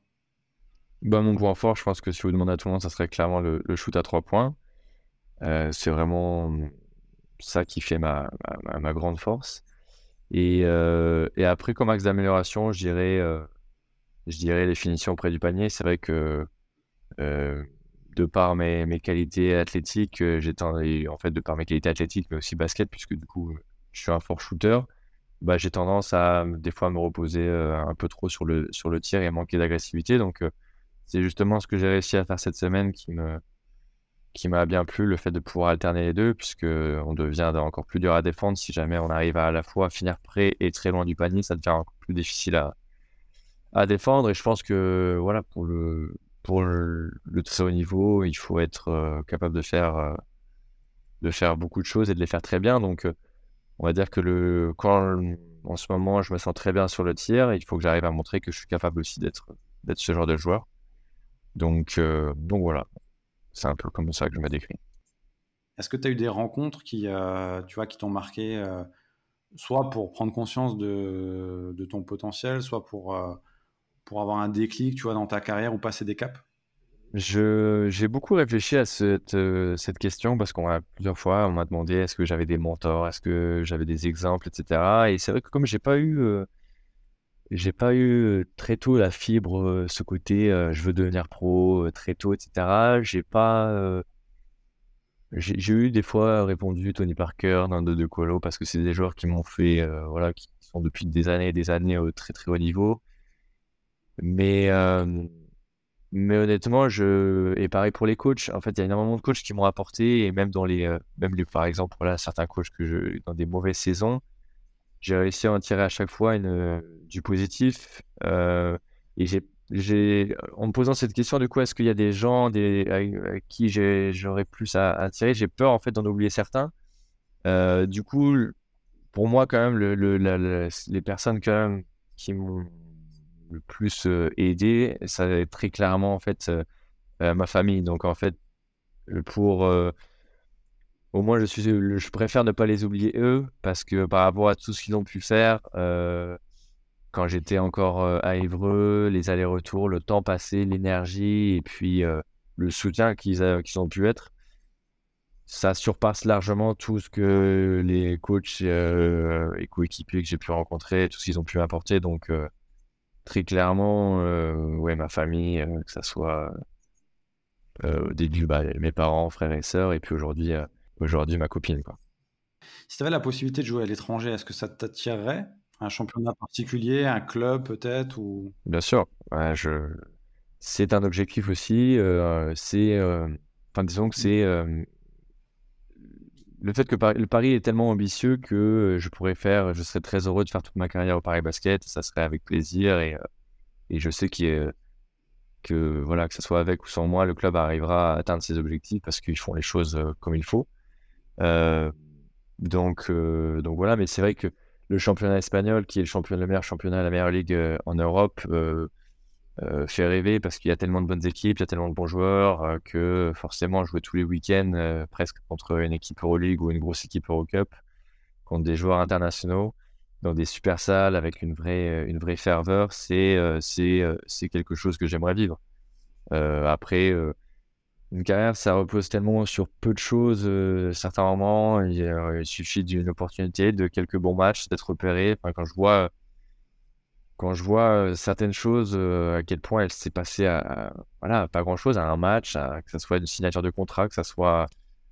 bah, Mon point fort, je pense que si vous demandez à tout le monde, ça serait clairement le, shoot à 3 points. Euh, c'est vraiment ça qui fait ma, ma, ma grande force. Et, et, après, comme axe d'amélioration, je dirais je dirais, les finitions auprès du panier. C'est vrai que euh, de par mes, mes qualités athlétiques, euh, j'ai en fait de par mes qualités athlétiques, mais aussi basket, puisque du coup je suis un fort shooter, bah, j'ai tendance à des fois me reposer euh, un peu trop sur le, sur le tir et à manquer d'agressivité. Donc c'est justement ce que j'ai réussi à faire cette semaine qui me qui m'a bien plu, le fait de pouvoir alterner les deux, puisque on devient encore plus dur à défendre si jamais on arrive à à la fois finir près et très loin du panier, ça devient encore plus difficile à, à défendre. Et je pense que voilà, pour le, pour le, très haut niveau, il faut être euh, capable de faire, euh, de faire beaucoup de choses et de les faire très bien. Donc, euh, on va dire que le, quand en ce moment, je me sens très bien sur le tir. il faut que j'arrive à montrer que je suis capable aussi d'être d'être ce genre de joueur. Donc, donc voilà, c'est un peu comme ça que je me décris. Est-ce que tu as eu des rencontres qui, tu vois, qui t'ont marqué, soit pour prendre conscience de, de, ton potentiel, soit pour, pour avoir un déclic, tu vois, dans ta carrière ou passer des caps? J'ai beaucoup réfléchi à cette, euh, cette question parce qu'on a plusieurs fois, on m'a demandé est-ce que j'avais des mentors, est-ce que j'avais des exemples, etc. Et c'est vrai que comme j'ai pas eu, euh, j'ai pas eu euh, très tôt la fibre, ce côté je veux devenir pro très tôt, etc. J'ai pas, j'ai eu des fois répondu Tony Parker, Nando De Colo parce que c'est des joueurs qui m'ont fait, voilà, qui sont depuis des années et des années au très très haut niveau. Mais mais honnêtement, je et pareil pour les coachs. En fait, il y a énormément de coachs qui m'ont apporté et même dans les, même les, par exemple, voilà, certains coachs que je, dans des mauvaises saisons, j'ai réussi à en tirer à chaque fois une, du positif. Et j'ai, j'ai, en me posant cette question, du coup, est-ce qu'il y a des gens des, à, qui j'aurais plus à, à, tirer J'ai peur en fait d'en oublier certains. du coup, pour moi, quand même, le, le, les personnes quand même qui m'ont le plus aidé, ça être très clairement en fait ma famille. Donc en fait, pour au moins je suis, je préfère ne pas les oublier eux parce que par rapport à tout ce qu'ils ont pu faire quand j'étais encore à Évreux, les allers-retours, le temps passé, l'énergie et puis le soutien qu'ils ont pu être, ça surpasse largement tout ce que les coachs et coéquipiers que j'ai pu rencontrer, tout ce qu'ils ont pu apporter. Donc très clairement, euh, ouais, ma famille, euh, que ça soit euh, au début bah, mes parents, frères et sœurs, et puis aujourd'hui, aujourd'hui ma copine. Quoi. Si tu avais la possibilité de jouer à l'étranger, est-ce que ça t'attirerait? Un championnat particulier, un club peut-être ou... Bien sûr, je... c'est un objectif aussi. c'est, enfin, disons que c'est le fait que le Paris est tellement ambitieux que euh, je pourrais faire, je serais très heureux de faire toute ma carrière au Paris Basket, ça serait avec plaisir et, euh, et je sais que voilà que ce soit avec ou sans moi, le club arrivera à atteindre ses objectifs parce qu'ils font les choses euh, comme il faut. donc donc voilà, mais c'est vrai que le championnat espagnol, qui est le championnat, le meilleur championnat, la meilleure ligue en Europe, fait rêver parce qu'il y a tellement de bonnes équipes, il y a tellement de bons joueurs euh, que forcément jouer tous les week-ends euh, presque contre une équipe Euroleague ou une grosse équipe Eurocup, contre des joueurs internationaux dans des super salles avec une vraie, une vraie ferveur, c'est c'est quelque chose que j'aimerais vivre. après, une carrière, ça repose tellement sur peu de choses. certains moments, il, suffit d'une opportunité, de quelques bons matchs, d'être repéré. Quand je vois quand je vois certaines choses, à quel point elle s'est passée à, voilà, pas grand chose, à un match, que ce soit une signature de contrat, que ce soit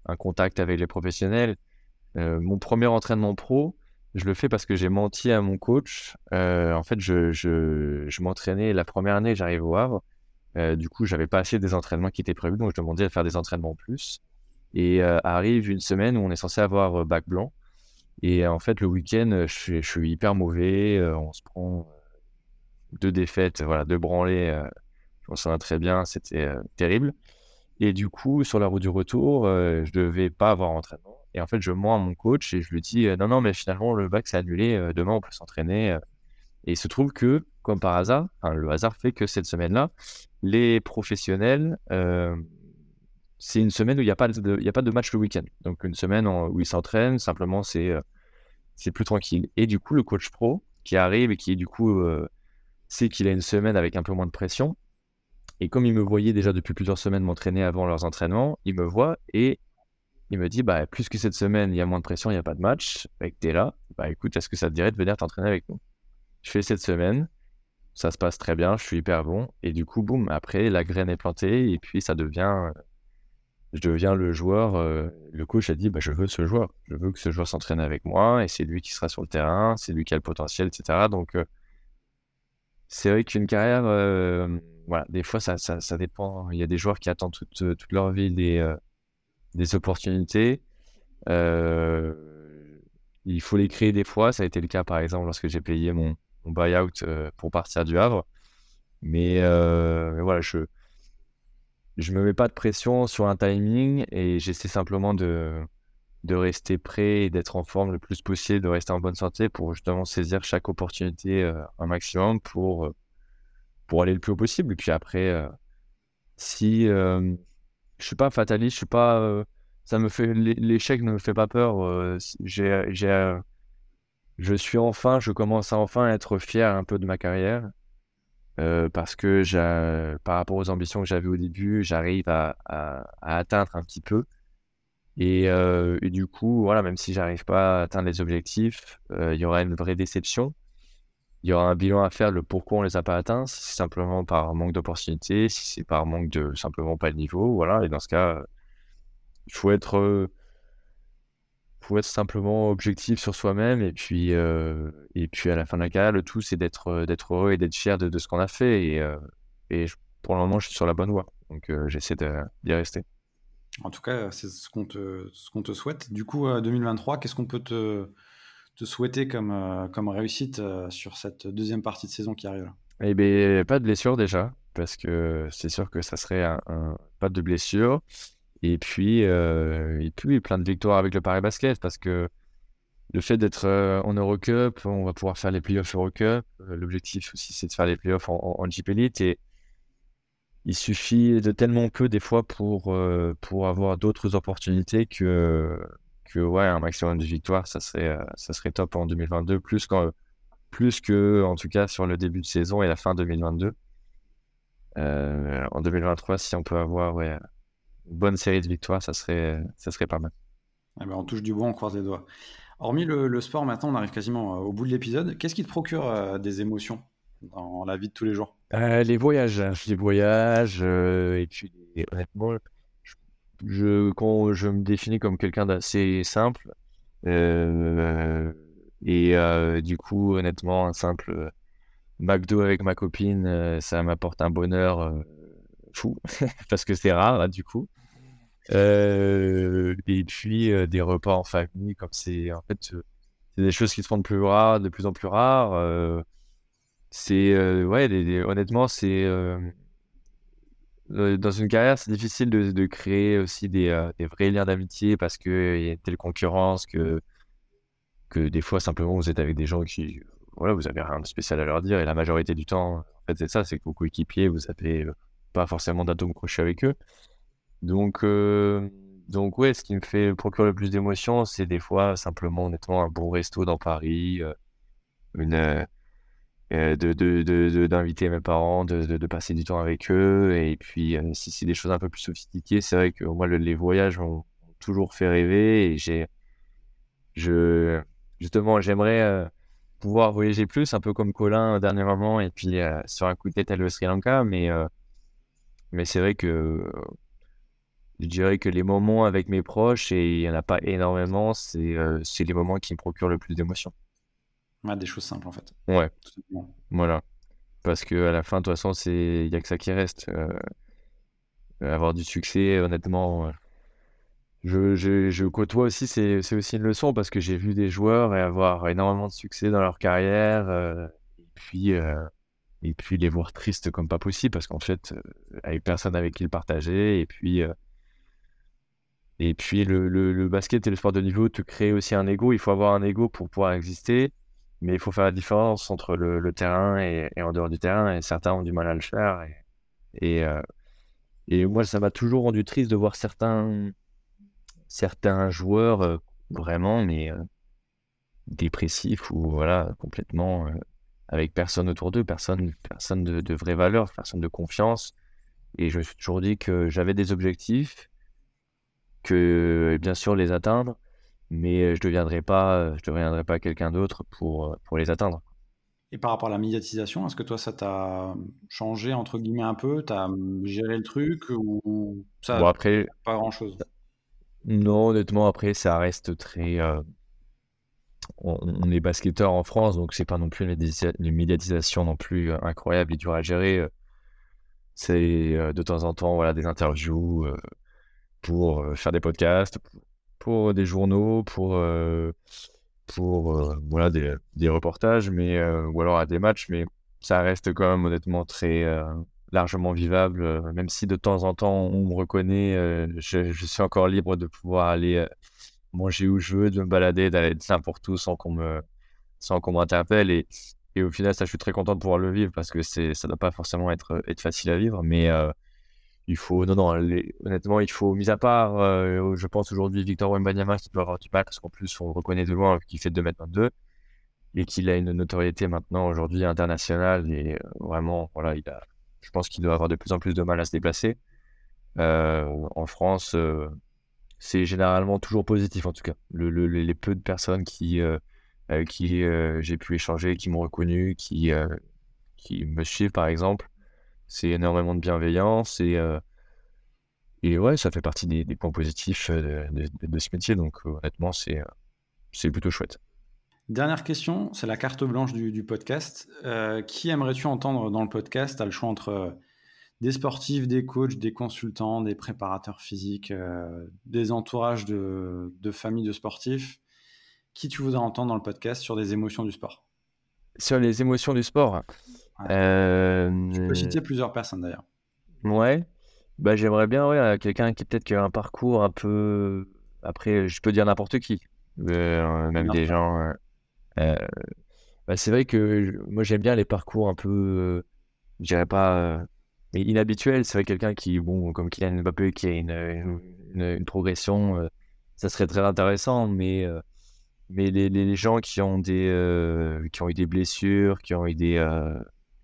un contact avec les professionnels. mon premier entraînement pro, je le fais parce que j'ai menti à mon coach. en fait, je, je, je m'entraînais la première année, j'arrive au Havre. du coup, j'avais pas assez des entraînements qui étaient prévus, donc je demandais à faire des entraînements en plus. Et arrive une semaine où on est censé avoir bac blanc. Et en fait, le week-end, je, je, suis hyper mauvais. on se prend deux défaites, voilà, deux branlées. Euh, je m'en souviens très bien, c'était euh, terrible. Et du coup, sur la route du retour, euh, je devais pas avoir entraînement. Et en fait, je mens à mon coach et je lui dis non, non, mais finalement, le bac s'est annulé. demain, on peut s'entraîner. Et il se trouve que, comme par hasard, le hasard fait que cette semaine-là, les professionnels, c'est une semaine où il n'y a, pas de, a pas de match le week-end. Donc, une semaine où ils s'entraînent, simplement, c'est plus tranquille. Et du coup, le coach pro qui arrive et qui est du coup c'est qu'il a une semaine avec un peu moins de pression. Et comme il me voyait déjà depuis plusieurs semaines m'entraîner avant leurs entraînements, il me voit et il me dit bah, plus que cette semaine, il y a moins de pression, il n'y a pas de match, et que là, bah écoute, est-ce que ça te dirait de venir t'entraîner avec nous? Je fais cette semaine, ça se passe très bien, je suis hyper bon, et du coup, boum, après, la graine est plantée, et puis ça devient. Je deviens le joueur. Euh, le coach a dit bah, Je veux ce joueur. Je veux que ce joueur s'entraîne avec moi, et c'est lui qui sera sur le terrain, c'est lui qui a le potentiel, etc. Donc, euh, c'est vrai qu'une carrière, euh, voilà, des fois, ça, ça, dépend. Il y a des joueurs qui attendent toute, euh, toute leur vie des, euh, des opportunités. il faut les créer des fois. Ça a été le cas, par exemple, lorsque j'ai payé mon, buyout pour partir du Havre. Mais, voilà, je je me mets pas de pression sur un timing et j'essaie simplement de, de rester prêt et d'être en forme le plus possible, de rester en bonne santé pour justement saisir chaque opportunité un maximum pour, pour aller le plus haut possible. Et puis après, si je suis pas fataliste, je suis pas, ça me fait l'échec ne me fait pas peur. j'ai, j'ai, je suis enfin, je commence à enfin être fier un peu de ma carrière. parce que par rapport aux ambitions que j'avais au début, j'arrive à, atteindre un petit peu. Et, du coup, voilà, même si j'arrive pas à atteindre les objectifs, il y aura une vraie déception. Il y aura un bilan à faire le pourquoi on les a pas atteints, si c'est simplement par manque d'opportunités, si c'est par manque de simplement pas de niveau, voilà. Et dans ce cas, il faut être faut être simplement objectif sur soi-même et puis et puis à la fin de la carrière le tout c'est d'être d'être heureux et d'être fier de, ce qu'on a fait et pour le moment je suis sur la bonne voie donc j'essaie d'y rester en tout cas, c'est ce qu'on te, souhaite. Du coup, 2023, qu'est-ce qu'on peut te, te souhaiter comme, euh, réussite euh, sur cette deuxième partie de saison qui arrive Eh bien, pas de blessure déjà, parce que c'est sûr que ça serait pas de blessure. Et puis, euh, et puis, plein de victoires avec le Paris Basket, parce que le fait d'être en Eurocup, on va pouvoir faire les playoffs Eurocup. L'objectif aussi, c'est de faire les playoffs en, en, Jeep Elite. Il suffit de tellement peu des fois pour, euh, pour avoir d'autres opportunités que, que ouais, un maximum de victoires, ça serait, euh, ça serait top en 2022, plus, qu'en, plus que en tout cas sur le début de saison et la fin 2022. Euh, en 2023, si on peut avoir ouais, une bonne série de victoires, ça serait, ça serait pas mal. Eh ben, on touche du bois, on croise les doigts. Hormis le, sport, maintenant on arrive quasiment au bout de l'épisode. Qu'est-ce qui te procure des émotions dans la vie de tous les jours? Les voyages, hein. les voyages, euh, et puis honnêtement, je, quand je me définis comme quelqu'un d'assez simple, euh, et du coup, honnêtement, un simple McDo avec ma copine, ça m'apporte un bonheur fou, <laughs> parce que c'est rare, là, du coup. et puis, des repas en famille, comme c'est en fait, des choses qui se font de plus de plus en plus rares c'est euh, ouais, honnêtement, c'est euh, euh, dans une carrière, c'est difficile de, de, créer aussi des, des vrais liens d'amitié parce qu'il y a telle concurrence que, que des fois, simplement, vous êtes avec des gens qui, voilà, vous avez rien de spécial à leur dire et la majorité du temps, en fait, c'est ça, c'est que vos coéquipiers, vous avez pas forcément d'atomes crochés avec eux. Donc, donc ouais, ce qui me fait procurer le plus d'émotions, c'est des fois simplement, honnêtement, un bon resto dans Paris, une euh, de, d'inviter mes parents, de, passer du temps avec eux. Et puis, euh, si c'est des choses un peu plus sophistiquées, c'est vrai que moi, les voyages m'ont toujours fait rêver. Et j'ai, je, justement, j'aimerais euh, pouvoir voyager plus, un peu comme Colin dernier moment, et puis sur un coup de tête aller au Sri Lanka. Mais, mais c'est vrai que je dirais que les moments avec mes proches, et il n'y en a pas énormément, c'est, c'est les moments qui me procurent le plus d'émotions des choses simples en fait. Ouais. Voilà. Parce que à la fin, de toute façon, c'est il y a que ça qui reste. Euh, avoir du succès, honnêtement, je, je, je, côtoie aussi, c'est aussi une leçon parce que j'ai vu des joueurs et avoir énormément de succès dans leur carrière euh, et puis euh, et puis les voir tristes comme pas possible parce qu'en fait, avec personne avec qui le partager et puis et puis le, le, le, basket et le sport de niveau te créent aussi un ego. Il faut avoir un ego pour pouvoir exister mais il faut faire la différence entre le, terrain et, en dehors du terrain, et certains ont du mal à le faire. Et, euh, moi, ça m'a toujours rendu triste de voir certains, certains joueurs euh, vraiment, mais euh, dépressifs ou voilà, complètement avec personne autour d'eux, personne, personne de, de vraie valeur, personne de confiance. Et je me suis toujours dit que j'avais des objectifs, que bien sûr les atteindre, mais je ne deviendrai pas, je deviendrai pas quelqu'un d'autre pour, pour les atteindre. Et par rapport à la médiatisation, est-ce que toi, ça t'a changé, entre guillemets, un peu? Tu as géré le truc ou ça bon, après, pas grand-chose? Non, honnêtement, après, ça reste très... On, est basketteur en France, donc c'est pas non plus une, médiatisation non plus incroyable et dure à gérer. C'est de temps en temps voilà, des interviews pour faire des podcasts, pour des journaux, pour, euh, pour euh, voilà, des, des, reportages, mais, euh, ou alors à des matchs, mais ça reste quand même honnêtement très largement vivable, même si de temps en temps on me reconnaît, je, suis encore libre de pouvoir aller manger où je veux, de me balader, d'aller n'importe où sans qu'on me, sans qu'on m'interpelle. Et, et au final, ça, je suis très content de pouvoir le vivre parce que c'est, ça doit pas forcément être, être facile à vivre. Mais il faut, non, non, honnêtement, il faut, mis à part, je pense aujourd'hui, Victor Wembanyama qui doit avoir du mal parce qu'en plus, on le reconnaît de loin qu'il fait 2m22 et qu'il a une notoriété maintenant aujourd'hui internationale et vraiment, voilà, il a, je pense qu'il doit avoir de plus en plus de mal à se déplacer. en France, c'est généralement toujours positif en tout cas. Le, les peu de personnes qui, qui j'ai pu échanger, qui m'ont reconnu, qui, qui me suivent par exemple, c'est énormément de bienveillance et, et ouais, ça fait partie des, points positifs de, de, ce métier. Donc honnêtement, c'est, c'est plutôt chouette. Dernière question, c'est la carte blanche du, podcast. qui aimerais-tu entendre dans le podcast? Tu as le choix entre des sportifs, des coachs, des consultants, des préparateurs physiques, euh, des entourages de, familles de sportifs. Qui tu voudrais entendre dans le podcast sur des émotions du sport? Sur les émotions du sport? Euh, Je peux citer plusieurs personnes d'ailleurs. Ouais. Bah, J'aimerais bien ouais, quelqu'un qui peut-être qui a un parcours un peu. Après, je peux dire n'importe qui. Euh, même des gens. Bah, c'est vrai que moi j'aime bien les parcours un peu. je dirais pas mais inhabituel. C'est vrai quelqu'un qui, bon, comme Kylian Mbappé, qui a une, une, progression, euh, ça serait très intéressant. Mais, euh, mais les, les, gens qui ont, des, euh, qui ont eu des blessures, qui ont eu, des,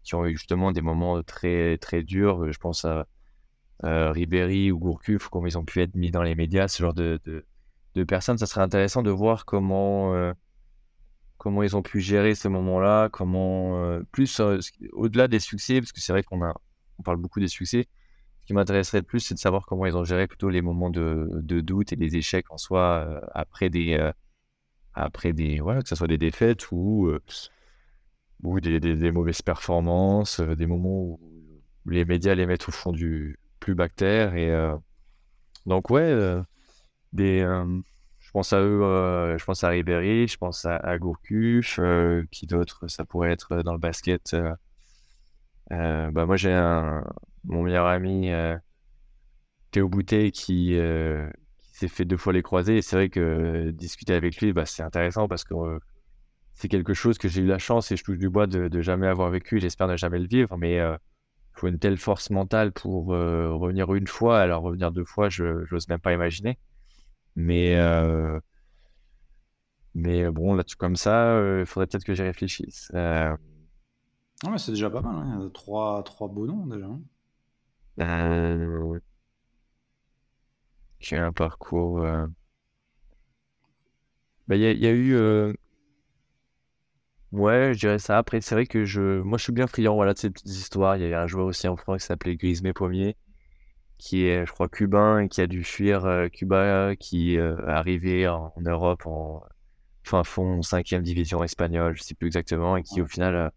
qui ont eu justement des moments très, très durs, je pense à Ribéry ou Gourcuff, comment ils ont pu être mis dans les médias, ce genre de, de, de personnes, ça serait intéressant de voir comment comment ils ont pu gérer ce moment-là, comment plus au-delà des succès, parce que c'est vrai qu'on a on parle beaucoup des succès. Ce qui m'intéresserait le plus, c'est de savoir comment ils ont géré plutôt les moments de, doute et des échecs en soi euh, après des, euh, après des, voilà, que ce soit des défaites ou, euh, ou des, mauvaises performances, des moments où les médias les mettent au fond du plus bactère. Et donc, ouais, des, je pense à eux, je pense à Ribéry, je pense à, à Gourcuff, qui d'autres, ça pourrait être dans le basket. Euh, bah moi, j'ai mon meilleur ami euh, Théo Boutet qui, euh, qui s'est fait deux fois les croisés. Et c'est vrai que discuter avec lui, bah, c'est intéressant parce que c'est quelque chose que j'ai eu la chance et je touche du bois de, de jamais avoir vécu. J'espère ne jamais le vivre. Mais il faut une telle force mentale pour revenir une fois. Alors, revenir deux fois, je n'ose même pas imaginer. Mais, mais bon, là, comme ça, il faudrait peut-être que j'y réfléchisse. Ouais, c'est déjà pas mal. Hein. Il y a trois, trois beaux noms déjà. Hein. Euh, J'ai un parcours. Euh, bah, il y, a- y a eu. Euh, Ouais, je dirais ça. Après, c'est vrai que je, moi, je suis bien friand voilà, de ces petites histoires. Il y a un joueur aussi en France qui s'appelait Grismé Pommier, qui est, je crois, cubain et qui a dû fuir euh, Cuba, qui euh, est arrivé en, en Europe en fin fond, cinquième division espagnole, je sais plus exactement, et qui au final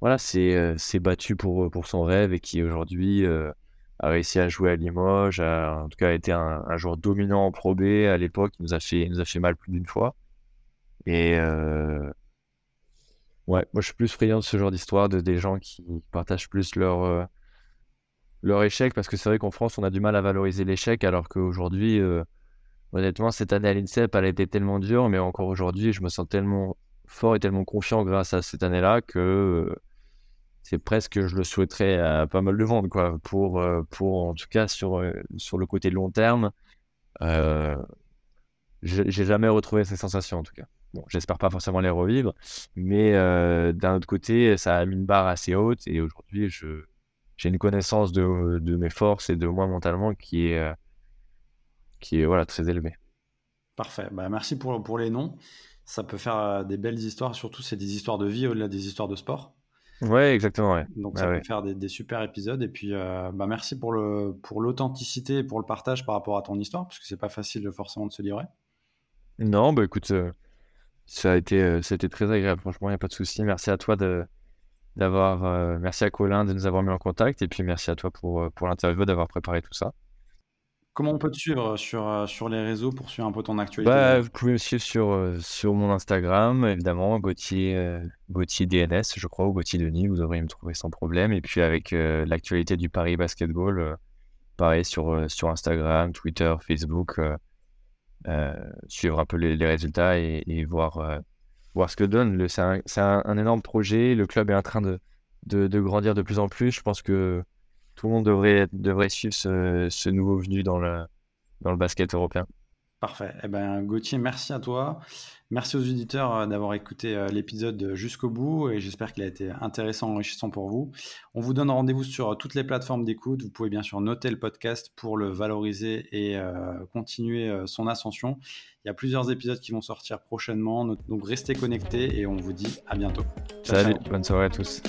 voilà, c'est s'est battu pour, pour son rêve et qui aujourd'hui a réussi à jouer à Limoges, a, en tout cas a été un, un joueur dominant en Pro B à l'époque, il nous a fait, nous a fait mal plus d'une fois. Et ouais, moi je suis plus friand de ce genre d'histoire, de des gens qui partagent plus leur, leur échec, parce que c'est vrai qu'en France on a du mal à valoriser l'échec, alors qu'aujourd'hui, honnêtement, cette année à l'INSEP, elle a été tellement dure, mais encore aujourd'hui, je me sens tellement fort et tellement confiant grâce à cette année-là que c'est presque, je le souhaiterais à pas mal de monde, quoi, pour, euh, pour en tout cas sur, euh, sur le côté long terme. Euh, j'ai jamais retrouvé ces sensations, en tout cas. Bon, j'espère pas forcément les revivre, mais d'un autre côté, ça a mis une barre assez haute et aujourd'hui, je j'ai une connaissance de, de, mes forces et de moi mentalement qui est, qui est voilà, très élevée. Parfait. Bah, merci pour, pour les noms. Ça peut faire des belles histoires, surtout c'est des histoires de vie au-delà des histoires de sport. Ouais, exactement. Ouais. Donc ça peut faire des, super épisodes. Et puis, euh, bah merci pour le pour l'authenticité et pour le partage par rapport à ton histoire, parce que c'est pas facile forcément de se livrer. Non, bah écoute, euh, ça a été euh, ça a été très agréable. Franchement, il n'y a pas de souci. Merci à toi de d'avoir, merci à Colin de nous avoir mis en contact, et puis merci à toi pour pour l'interview d'avoir préparé tout ça. Comment on peut te suivre sur, euh, sur les réseaux pour suivre un peu ton actualité? Bah, Vous pouvez me suivre sur, euh, sur mon Instagram, évidemment, Gauthier, euh, Gauthier DNS, je crois, ou Gauthier Denis, vous devriez me trouver sans problème. Et puis avec l'actualité du Paris Basketball, pareil sur, sur Instagram, Twitter, Facebook. Suivre un peu les, résultats et, voir, voir ce que donne. C'est un, un, énorme projet. Le club est en train de, de, grandir de plus en plus. Je pense que tout le monde devrait, devrait suivre ce, ce nouveau venu dans le, dans le basket européen. Parfait. Eh ben, Gauthier, merci à toi. Merci aux auditeurs euh, d'avoir écouté euh, l'épisode jusqu'au bout et j'espère qu'il a été intéressant, enrichissant pour vous. On vous donne rendez-vous sur euh, toutes les plateformes d'écoute. Vous pouvez bien sûr noter le podcast pour le valoriser et continuer son ascension. Il y a plusieurs épisodes qui vont sortir prochainement, donc restez connectés et on vous dit à bientôt. Salut, bonne soirée à tous.